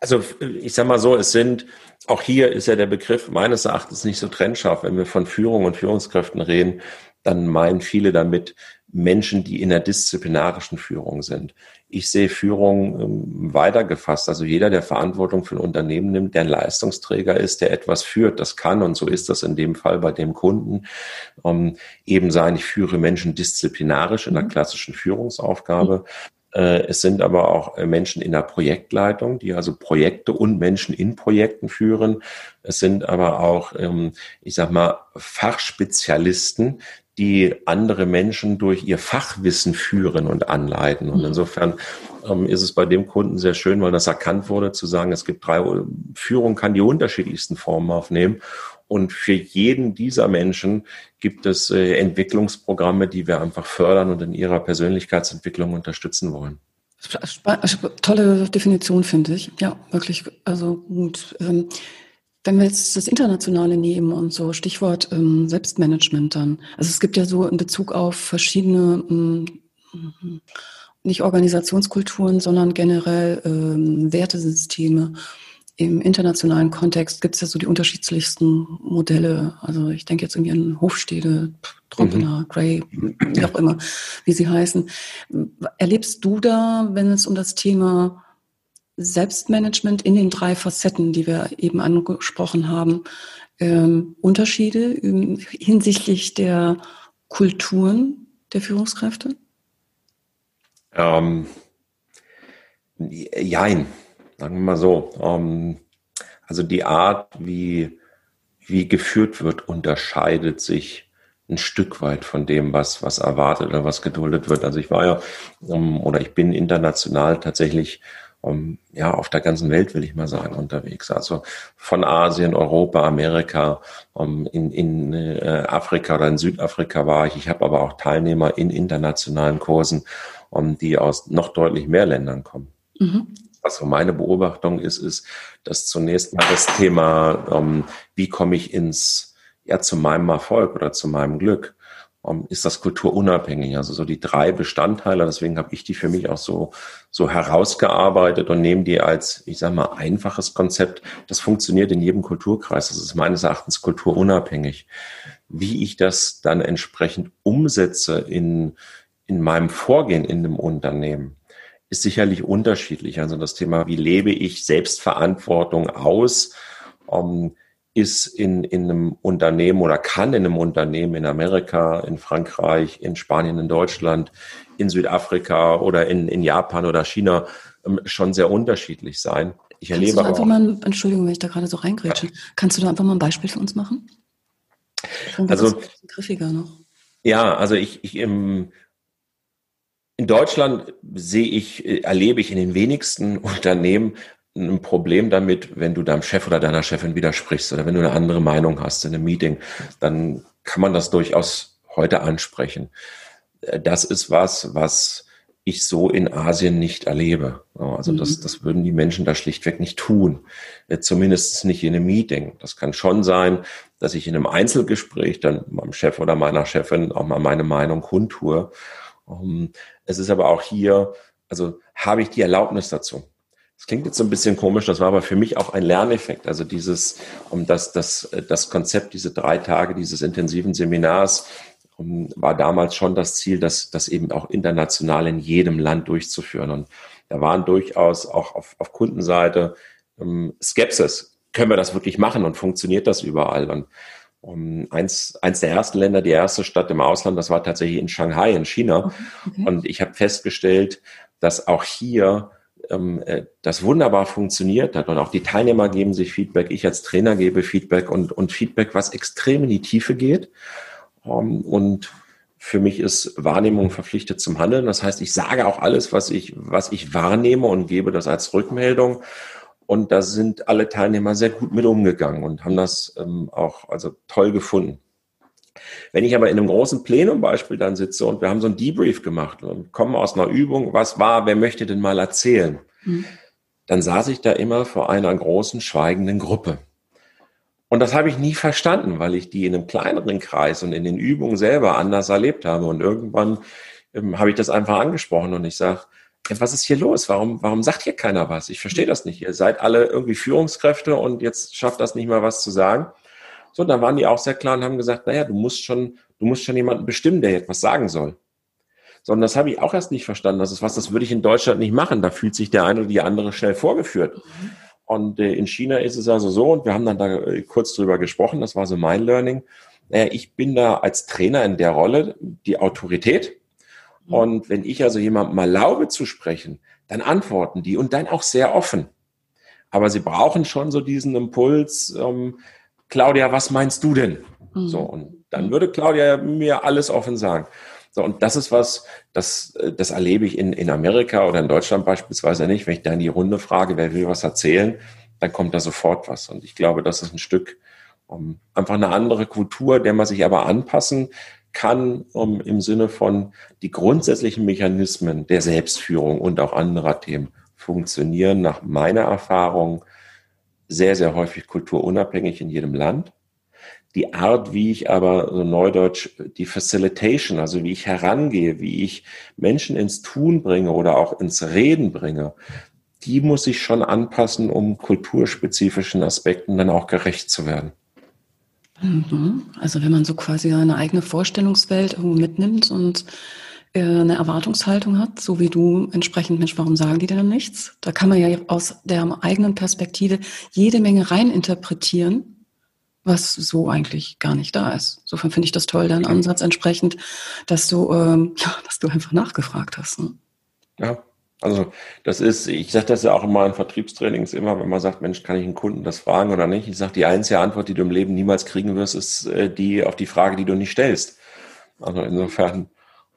also, also ich sag mal so, es sind, auch hier ist ja der Begriff meines Erachtens nicht so trennscharf. Wenn wir von Führung und Führungskräften reden, dann meinen viele damit Menschen, die in der disziplinarischen Führung sind. Ich sehe Führung ähm, weitergefasst. Also jeder, der Verantwortung für ein Unternehmen nimmt, der ein Leistungsträger ist, der etwas führt, das kann, und so ist das in dem Fall bei dem Kunden, ähm, eben sein, ich führe Menschen disziplinarisch in der mhm. klassischen Führungsaufgabe. Äh, es sind aber auch äh, Menschen in der Projektleitung, die also Projekte und Menschen in Projekten führen. Es sind aber auch, ähm, ich sag mal, Fachspezialisten, die andere Menschen durch ihr Fachwissen führen und anleiten. Und mhm. insofern ähm, ist es bei dem Kunden sehr schön, weil das erkannt wurde, zu sagen, es gibt drei, Führung kann die unterschiedlichsten Formen aufnehmen. Und für jeden dieser Menschen gibt es äh, Entwicklungsprogramme, die wir einfach fördern und in ihrer Persönlichkeitsentwicklung unterstützen wollen. Tolle Definition, finde ich. Ja, wirklich. Also gut. Ähm, wenn wir jetzt das Internationale nehmen und so Stichwort ähm, Selbstmanagement dann. Also es gibt ja so in Bezug auf verschiedene, ähm, nicht Organisationskulturen, sondern generell ähm, Wertesysteme im internationalen Kontext gibt es ja so die unterschiedlichsten Modelle. Also ich denke jetzt irgendwie an Hofstede, Trompener, mhm. Gray, wie auch immer, wie sie heißen. Erlebst du da, wenn es um das Thema Selbstmanagement in den drei Facetten, die wir eben angesprochen haben, ähm, Unterschiede hinsichtlich der Kulturen der Führungskräfte? Ähm, jein. Sagen wir mal so. Ähm, also die Art, wie, wie geführt wird, unterscheidet sich ein Stück weit von dem, was, was erwartet oder was geduldet wird. Also ich war ja, ähm, oder ich bin international tatsächlich um, ja, auf der ganzen Welt, will ich mal sagen, unterwegs. Also von Asien, Europa, Amerika, um, in, in äh, Afrika oder in Südafrika war ich. Ich habe aber auch Teilnehmer in internationalen Kursen, um, die aus noch deutlich mehr Ländern kommen. Mhm also meine Beobachtung ist, ist, dass zunächst mal das Thema, ähm, wie komme ich ins, ja, zu meinem Erfolg oder zu meinem Glück, ähm, ist das kulturunabhängig. Also so die drei Bestandteile, deswegen habe ich die für mich auch so, so herausgearbeitet und nehme die als, ich sage mal, einfaches Konzept. Das funktioniert in jedem Kulturkreis. Das ist meines Erachtens kulturunabhängig. Wie ich das dann entsprechend umsetze in, in meinem Vorgehen in dem Unternehmen, ist sicherlich unterschiedlich. Also das Thema, wie lebe ich Selbstverantwortung aus, ähm, ist in, in einem Unternehmen oder kann in einem Unternehmen in Amerika, in Frankreich, in Spanien, in Deutschland, in Südafrika oder in, in Japan oder China ähm, schon sehr unterschiedlich sein. Ich Kannst erlebe du da einfach mal, Entschuldigung, wenn ich da gerade so reingrätsche. Ja. Kannst du da einfach mal ein Beispiel für uns machen? Also griffiger noch. Ja, also ich, ich im, in Deutschland sehe ich, äh, erlebe ich in den wenigsten Unternehmen ein Problem damit, wenn du deinem Chef oder deiner Chefin widersprichst oder wenn du eine andere Meinung hast in einem Meeting, dann kann man das durchaus heute ansprechen. Äh, das ist was, was ich so in Asien nicht erlebe. Also das, mhm. das würden die Menschen da schlichtweg nicht tun. Äh, zumindest nicht in einem Meeting. Das kann schon sein, dass ich in einem Einzelgespräch dann meinem Chef oder meiner Chefin auch mal meine Meinung kundtue. Ähm, es ist aber auch hier, also habe ich die Erlaubnis dazu. Das klingt jetzt so ein bisschen komisch, das war aber für mich auch ein Lerneffekt. Also dieses, um das, das, das Konzept, diese drei Tage dieses intensiven Seminars, um, war damals schon das Ziel, das, das eben auch international in jedem Land durchzuführen. Und da waren durchaus auch auf, auf Kundenseite ähm, Skepsis. Können wir das wirklich machen und funktioniert das überall? Und um, eins, eins der ersten Länder, die erste Stadt im Ausland, das war tatsächlich in Shanghai in China. Okay. Und ich habe festgestellt, dass auch hier ähm, äh, das wunderbar funktioniert hat und auch die Teilnehmer geben sich Feedback, ich als Trainer gebe Feedback und, und Feedback, was extrem in die Tiefe geht. Ähm, und für mich ist Wahrnehmung verpflichtet zum Handeln. Das heißt, ich sage auch alles, was ich, was ich wahrnehme und gebe das als Rückmeldung. Und da sind alle Teilnehmer sehr gut mit umgegangen und haben das ähm, auch also toll gefunden. Wenn ich aber in einem großen Plenum Beispiel dann sitze und wir haben so ein Debrief gemacht und kommen aus einer Übung, was war, wer möchte denn mal erzählen? Mhm. Dann saß ich da immer vor einer großen schweigenden Gruppe. Und das habe ich nie verstanden, weil ich die in einem kleineren Kreis und in den Übungen selber anders erlebt habe. Und irgendwann ähm, habe ich das einfach angesprochen und ich sage, was ist hier los? Warum, warum sagt hier keiner was? Ich verstehe das nicht. Ihr seid alle irgendwie Führungskräfte und jetzt schafft das nicht mal was zu sagen. So, dann waren die auch sehr klar und haben gesagt, naja, du musst schon, du musst schon jemanden bestimmen, der etwas sagen soll. Sondern das habe ich auch erst nicht verstanden. Das ist was, das würde ich in Deutschland nicht machen. Da fühlt sich der eine oder die andere schnell vorgeführt. Mhm. Und äh, in China ist es also so, und wir haben dann da äh, kurz drüber gesprochen, das war so mein Learning. Naja, ich bin da als Trainer in der Rolle die Autorität. Mhm. Und wenn ich also jemandem erlaube zu sprechen, dann antworten die und dann auch sehr offen. Aber sie brauchen schon so diesen Impuls, ähm, Claudia, was meinst du denn? Mhm. So, und dann würde Claudia mir alles offen sagen. So, und das ist was, das, das erlebe ich in, in Amerika oder in Deutschland beispielsweise nicht. Wenn ich da in die Runde frage, wer will was erzählen, dann kommt da sofort was. Und ich glaube, das ist ein Stück um, einfach eine andere Kultur, der man sich aber anpassen kann, um, im Sinne von die grundsätzlichen Mechanismen der Selbstführung und auch anderer Themen funktionieren nach meiner Erfahrung sehr, sehr häufig kulturunabhängig in jedem Land. Die Art, wie ich aber so neudeutsch die Facilitation, also wie ich herangehe, wie ich Menschen ins Tun bringe oder auch ins Reden bringe, die muss ich schon anpassen, um kulturspezifischen Aspekten dann auch gerecht zu werden. Mhm. Also wenn man so quasi eine eigene Vorstellungswelt irgendwo mitnimmt und äh, eine Erwartungshaltung hat, so wie du entsprechend, Mensch, warum sagen die denn nichts? Da kann man ja aus der eigenen Perspektive jede Menge reininterpretieren, was so eigentlich gar nicht da ist. Insofern finde ich das toll, dein Ansatz entsprechend, dass du, ähm, ja, dass du einfach nachgefragt hast. Ne? Ja, also das ist, ich sage das ja auch immer in Vertriebstrainings immer, wenn man sagt, Mensch, kann ich einen Kunden das fragen oder nicht? Ich sage, die einzige Antwort, die du im Leben niemals kriegen wirst, ist äh, die auf die Frage, die du nicht stellst. Also insofern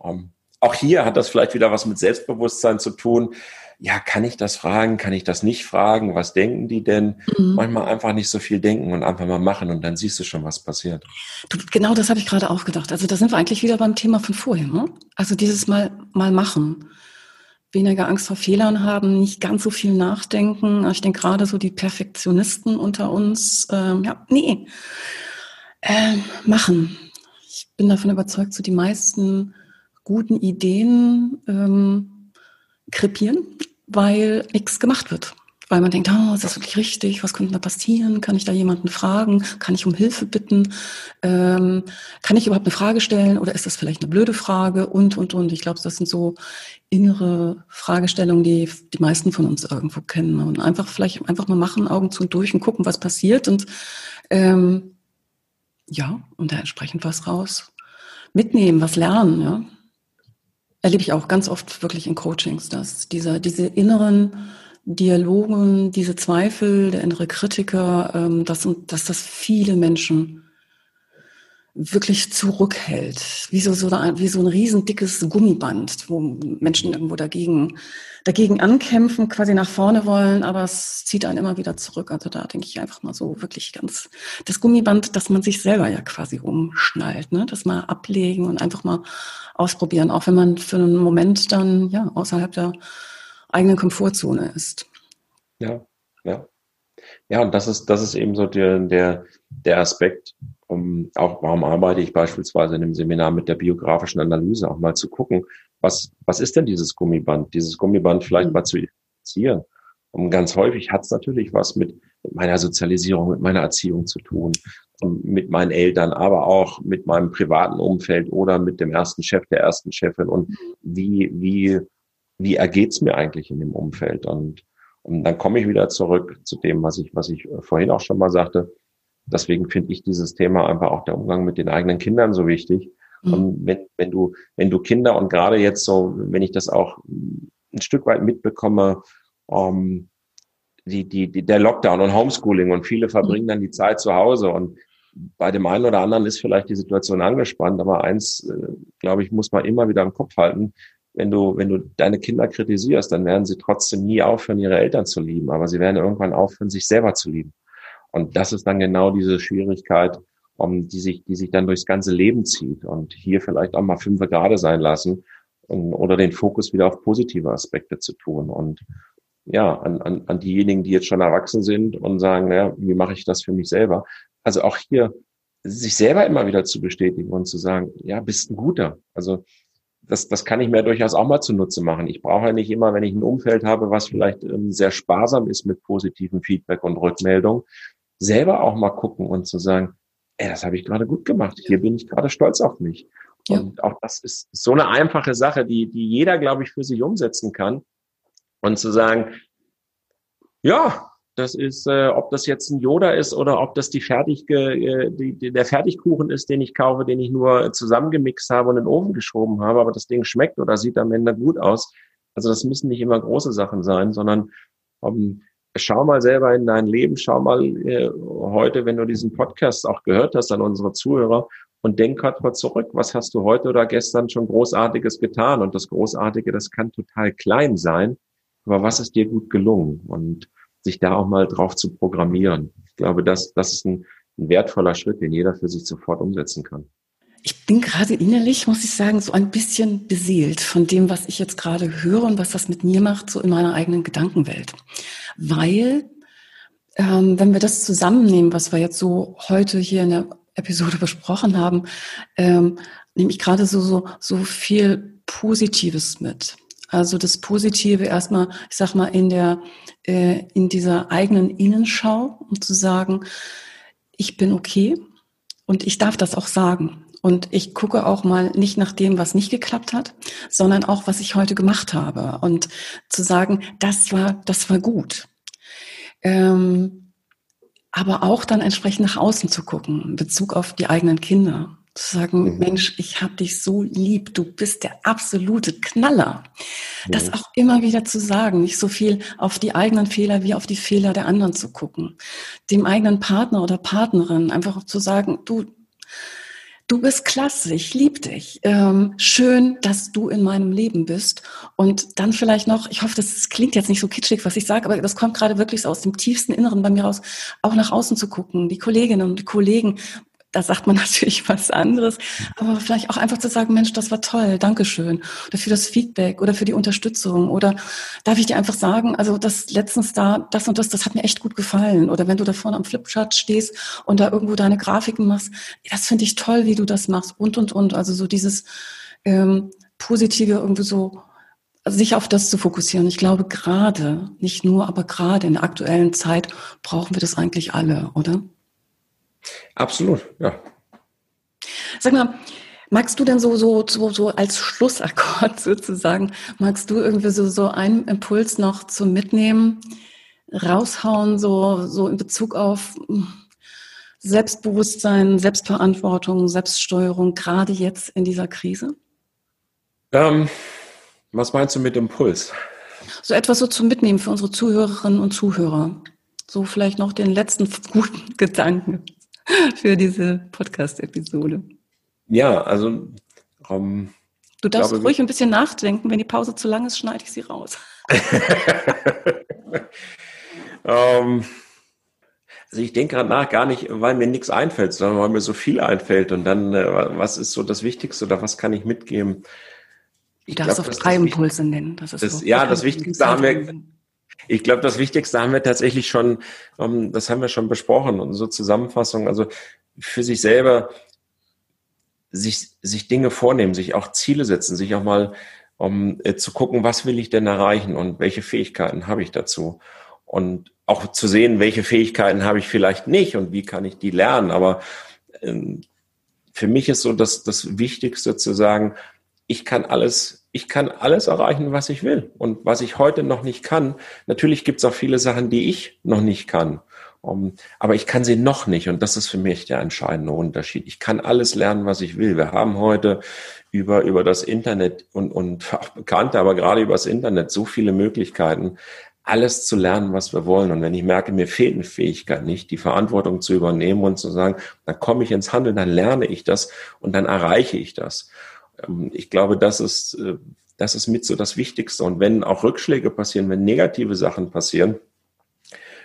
ähm, auch hier hat das vielleicht wieder was mit Selbstbewusstsein zu tun. Ja, kann ich das fragen? Kann ich das nicht fragen? Was denken die denn? Mhm. Manchmal einfach nicht so viel denken und einfach mal machen und dann siehst du schon, was passiert. Du, genau das habe ich gerade auch gedacht. Also da sind wir eigentlich wieder beim Thema von vorhin. Ne? Also dieses Mal, mal machen. Weniger Angst vor Fehlern haben, nicht ganz so viel nachdenken. Ich denke gerade so die Perfektionisten unter uns, ähm, ja, nee, äh, machen. Ich bin davon überzeugt, so die meisten guten Ideen ähm, krepieren, weil nichts gemacht wird. Weil man denkt, oh, ist das wirklich richtig? Was könnte da passieren? Kann ich da jemanden fragen? Kann ich um Hilfe bitten? Ähm, kann ich überhaupt eine Frage stellen oder ist das vielleicht eine blöde Frage? Und, und, und. Ich glaube, das sind so innere Fragestellungen, die die meisten von uns irgendwo kennen. Und einfach vielleicht einfach mal machen, Augen zu und durch und gucken, was passiert. Und Ähm, ja, und da entsprechend was raus mitnehmen, was lernen, ja. Erlebe ich auch ganz oft wirklich in Coachings, dass dieser, diese inneren Dialogen, diese Zweifel, der innere Kritiker, ähm, dass, dass das viele Menschen wirklich zurückhält, wie so, so, wie so ein riesendickes Gummiband, wo Menschen irgendwo dagegen, dagegen ankämpfen, quasi nach vorne wollen, aber es zieht einen immer wieder zurück. Also da denke ich einfach mal so wirklich ganz, das Gummiband, dass man sich selber ja quasi umschnallt, ne? das mal ablegen und einfach mal ausprobieren, auch wenn man für einen Moment dann, ja, außerhalb der eigenen Komfortzone ist. Ja, ja. Ja, und das ist, das ist eben so der, der, der Aspekt, um auch, warum arbeite ich beispielsweise in dem Seminar mit der biografischen Analyse, auch mal zu gucken, was, was ist denn dieses Gummiband? Dieses Gummiband vielleicht mhm. mal zu identifizieren. Und ganz häufig hat es natürlich was mit meiner Sozialisierung, mit meiner Erziehung zu tun, mit meinen Eltern, aber auch mit meinem privaten Umfeld oder mit dem ersten Chef, der ersten Chefin und mhm. wie, wie, wie ergeht's mir eigentlich in dem Umfeld? Und, und dann komme ich wieder zurück zu dem, was ich, was ich vorhin auch schon mal sagte deswegen finde ich dieses Thema einfach auch der Umgang mit den eigenen Kindern so wichtig. Mhm. Und wenn, wenn du, wenn du Kinder und gerade jetzt so, wenn ich das auch ein Stück weit mitbekomme, ähm, die, die, die, der Lockdown und Homeschooling und viele verbringen dann die Zeit zu Hause und bei dem einen oder anderen ist vielleicht die Situation angespannt, aber eins, äh, glaube ich, muss man immer wieder im Kopf halten. Wenn du, wenn du deine Kinder kritisierst, dann werden sie trotzdem nie aufhören, ihre Eltern zu lieben, aber sie werden irgendwann aufhören, sich selber zu lieben. Und das ist dann genau diese Schwierigkeit, um, die sich, die sich dann durchs ganze Leben zieht und hier vielleicht auch mal fünf gerade sein lassen um, oder den Fokus wieder auf positive Aspekte zu tun. Und ja, an, an, an diejenigen, die jetzt schon erwachsen sind und sagen, naja, wie mache ich das für mich selber? Also auch hier sich selber immer wieder zu bestätigen und zu sagen, ja, bist ein guter. Also das, das kann ich mir durchaus auch mal zunutze machen. Ich brauche ja nicht immer, wenn ich ein Umfeld habe, was vielleicht ähm, sehr sparsam ist mit positiven Feedback und Rückmeldung, selber auch mal gucken und zu sagen, ey, das habe ich gerade gut gemacht. Hier bin ich gerade stolz auf mich. Ja. Und auch das ist so eine einfache Sache, die, die jeder, glaube ich, für sich umsetzen kann. Und zu sagen, ja, das ist, äh, ob das jetzt ein Yoda ist oder ob das die fertig äh, die, die, der Fertigkuchen ist, den ich kaufe, den ich nur zusammengemixt habe und in den Ofen geschoben habe, aber das Ding schmeckt oder sieht am Ende gut aus. Also das müssen nicht immer große Sachen sein, sondern um, ähm, schau mal selber in dein Leben, schau mal äh, heute, wenn du diesen Podcast auch gehört hast an unsere Zuhörer und denk gerade mal zurück, was hast du heute oder gestern schon Großartiges getan? Und das Großartige, das kann total klein sein, aber was ist dir gut gelungen? Und sich da auch mal drauf zu programmieren. Ich glaube, das, das ist ein, ein wertvoller Schritt, den jeder für sich sofort umsetzen kann. Ich bin gerade innerlich, muss ich sagen, so ein bisschen beseelt von dem, was ich jetzt gerade höre und was das mit mir macht, so in meiner eigenen Gedankenwelt. Weil, ähm, wenn wir das zusammennehmen, was wir jetzt so heute hier in der Episode besprochen haben, ähm, nehme ich gerade so, so, so viel Positives mit. Also das Positive erstmal, ich sag mal, in der, äh, in dieser eigenen Innenschau, um zu sagen, ich bin okay und ich darf das auch sagen. Und ich gucke auch mal nicht nach dem, was nicht geklappt hat, sondern auch, was ich heute gemacht habe. Und zu sagen, das war, das war gut. Ähm, aber auch dann entsprechend nach außen zu gucken, in Bezug auf die eigenen Kinder. Zu sagen, mhm. Mensch, ich hab dich so lieb, du bist der absolute Knaller. Mhm. Das auch immer wieder zu sagen, nicht so viel auf die eigenen Fehler wie auf die Fehler der anderen zu gucken. Dem eigenen Partner oder Partnerin einfach zu sagen, du, Du bist klasse, ich liebe dich. Ähm, schön, dass du in meinem Leben bist. Und dann vielleicht noch, ich hoffe, das klingt jetzt nicht so kitschig, was ich sage, aber das kommt gerade wirklich so aus dem tiefsten Inneren bei mir raus, auch nach außen zu gucken, die Kolleginnen und die Kollegen da sagt man natürlich was anderes, aber vielleicht auch einfach zu sagen, Mensch, das war toll, Dankeschön. Oder für das Feedback oder für die Unterstützung. Oder darf ich dir einfach sagen, also das letztens da, das und das, das hat mir echt gut gefallen. Oder wenn du da vorne am Flipchart stehst und da irgendwo deine Grafiken machst, das finde ich toll, wie du das machst und und und. Also so dieses ähm, Positive irgendwie so also sich auf das zu fokussieren. Ich glaube, gerade, nicht nur, aber gerade in der aktuellen Zeit brauchen wir das eigentlich alle, oder? Absolut, ja. Sag mal, magst du denn so, so, so, so als Schlussakkord sozusagen, magst du irgendwie so, so einen Impuls noch zum Mitnehmen, raushauen, so, so in Bezug auf Selbstbewusstsein, Selbstverantwortung, Selbststeuerung, gerade jetzt in dieser Krise? Ähm, was meinst du mit Impuls? So etwas so zum Mitnehmen für unsere Zuhörerinnen und Zuhörer. So vielleicht noch den letzten guten Gedanken für diese Podcast-Episode. Ja, also. Ähm, du darfst glaube, ruhig ein bisschen nachdenken. Wenn die Pause zu lang ist, schneide ich sie raus. ähm, also ich denke gerade nach gar nicht, weil mir nichts einfällt, sondern weil mir so viel einfällt. Und dann, äh, was ist so das Wichtigste oder was kann ich mitgeben? Ich darf es auf drei Impulse nennen. Das ist das, so. Ja, das Wichtigste haben wir. Ich glaube, das Wichtigste haben wir tatsächlich schon, ähm, das haben wir schon besprochen so Zusammenfassung. Also für sich selber sich, sich Dinge vornehmen, sich auch Ziele setzen, sich auch mal um äh, zu gucken, was will ich denn erreichen und welche Fähigkeiten habe ich dazu. Und auch zu sehen, welche Fähigkeiten habe ich vielleicht nicht und wie kann ich die lernen. Aber ähm, für mich ist so das, das Wichtigste zu sagen, ich kann alles, ich kann alles erreichen, was ich will. Und was ich heute noch nicht kann, natürlich gibt es auch viele Sachen, die ich noch nicht kann. Um, aber ich kann sie noch nicht. Und das ist für mich der entscheidende Unterschied. Ich kann alles lernen, was ich will. Wir haben heute über, über das Internet und, und auch Bekannte, aber gerade über das Internet so viele Möglichkeiten, alles zu lernen, was wir wollen. Und wenn ich merke, mir fehlt eine Fähigkeit nicht, die Verantwortung zu übernehmen und zu sagen, dann komme ich ins Handeln, dann lerne ich das und dann erreiche ich das. Ähm, ich glaube, das ist, äh, das ist mit so das Wichtigste. Und wenn auch Rückschläge passieren, wenn negative Sachen passieren,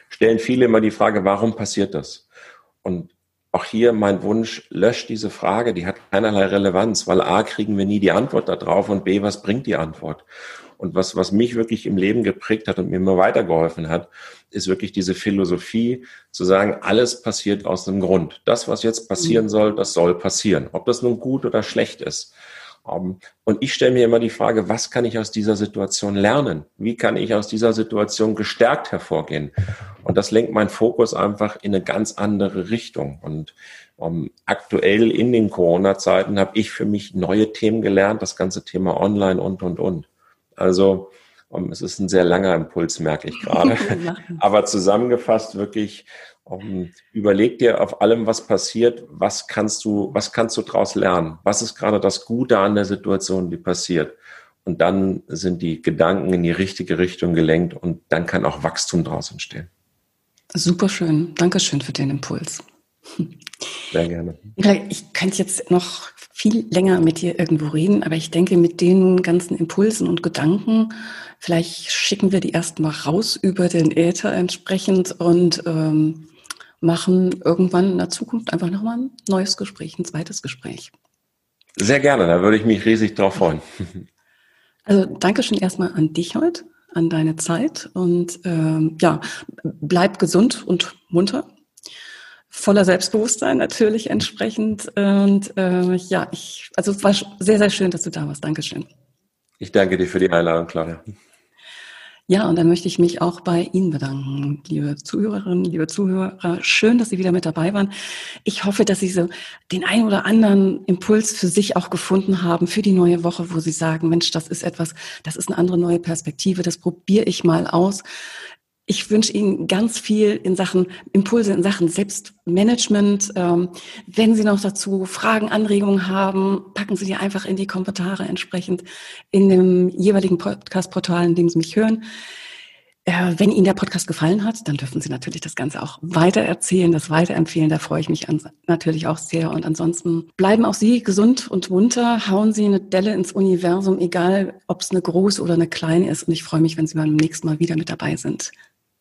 stellen viele immer die Frage, warum passiert das? Und auch hier mein Wunsch, löscht diese Frage, die hat keinerlei Relevanz, weil A, kriegen wir nie die Antwort darauf und B, was bringt die Antwort? Und was, was mich wirklich im Leben geprägt hat und mir immer weitergeholfen hat, ist wirklich diese Philosophie zu sagen, alles passiert aus einem Grund. Das, was jetzt passieren mhm. soll, das soll passieren. Ob das nun gut oder schlecht ist. Und ich stelle mir immer die Frage, was kann ich aus dieser Situation lernen? Wie kann ich aus dieser Situation gestärkt hervorgehen? Und das lenkt meinen Fokus einfach in eine ganz andere Richtung. Und um, aktuell in den Corona-Zeiten habe ich für mich neue Themen gelernt, das ganze Thema Online und, und, und. Also um, es ist ein sehr langer Impuls, merke ich gerade. Aber zusammengefasst wirklich, um, überleg dir auf allem, was passiert, was kannst du, was kannst du daraus lernen? Was ist gerade das Gute an der Situation, die passiert? Und dann sind die Gedanken in die richtige Richtung gelenkt und dann kann auch Wachstum daraus entstehen. Super schön. Dankeschön für den Impuls. Sehr gerne. Ich könnte jetzt noch viel länger mit dir irgendwo reden, aber ich denke, mit den ganzen Impulsen und Gedanken, vielleicht schicken wir die erstmal raus über den Äther entsprechend und ähm, machen irgendwann in der Zukunft einfach nochmal ein neues Gespräch, ein zweites Gespräch. Sehr gerne, da würde ich mich riesig drauf freuen. Also danke schon erstmal an dich heute, an deine Zeit und ähm, ja, bleib gesund und munter voller Selbstbewusstsein natürlich entsprechend. Und äh, ja, ich, also es war sehr, sehr schön, dass du da warst. Dankeschön. Ich danke dir für die Einladung, Claudia. Ja, und dann möchte ich mich auch bei Ihnen bedanken, liebe Zuhörerinnen, liebe Zuhörer. Schön, dass Sie wieder mit dabei waren. Ich hoffe, dass Sie so den einen oder anderen Impuls für sich auch gefunden haben für die neue Woche, wo Sie sagen, Mensch, das ist etwas, das ist eine andere neue Perspektive, das probiere ich mal aus. Ich wünsche Ihnen ganz viel in Sachen Impulse, in Sachen Selbstmanagement. Ähm, wenn Sie noch dazu Fragen, Anregungen haben, packen Sie die einfach in die Kommentare entsprechend in dem jeweiligen Podcast-Portal, in dem Sie mich hören. Äh, wenn Ihnen der Podcast gefallen hat, dann dürfen Sie natürlich das Ganze auch weitererzählen, das weiterempfehlen. Da freue ich mich natürlich auch sehr. Und ansonsten bleiben auch Sie gesund und munter. Hauen Sie eine Delle ins Universum, egal ob es eine große oder eine kleine ist. Und ich freue mich, wenn Sie beim nächsten Mal wieder mit dabei sind.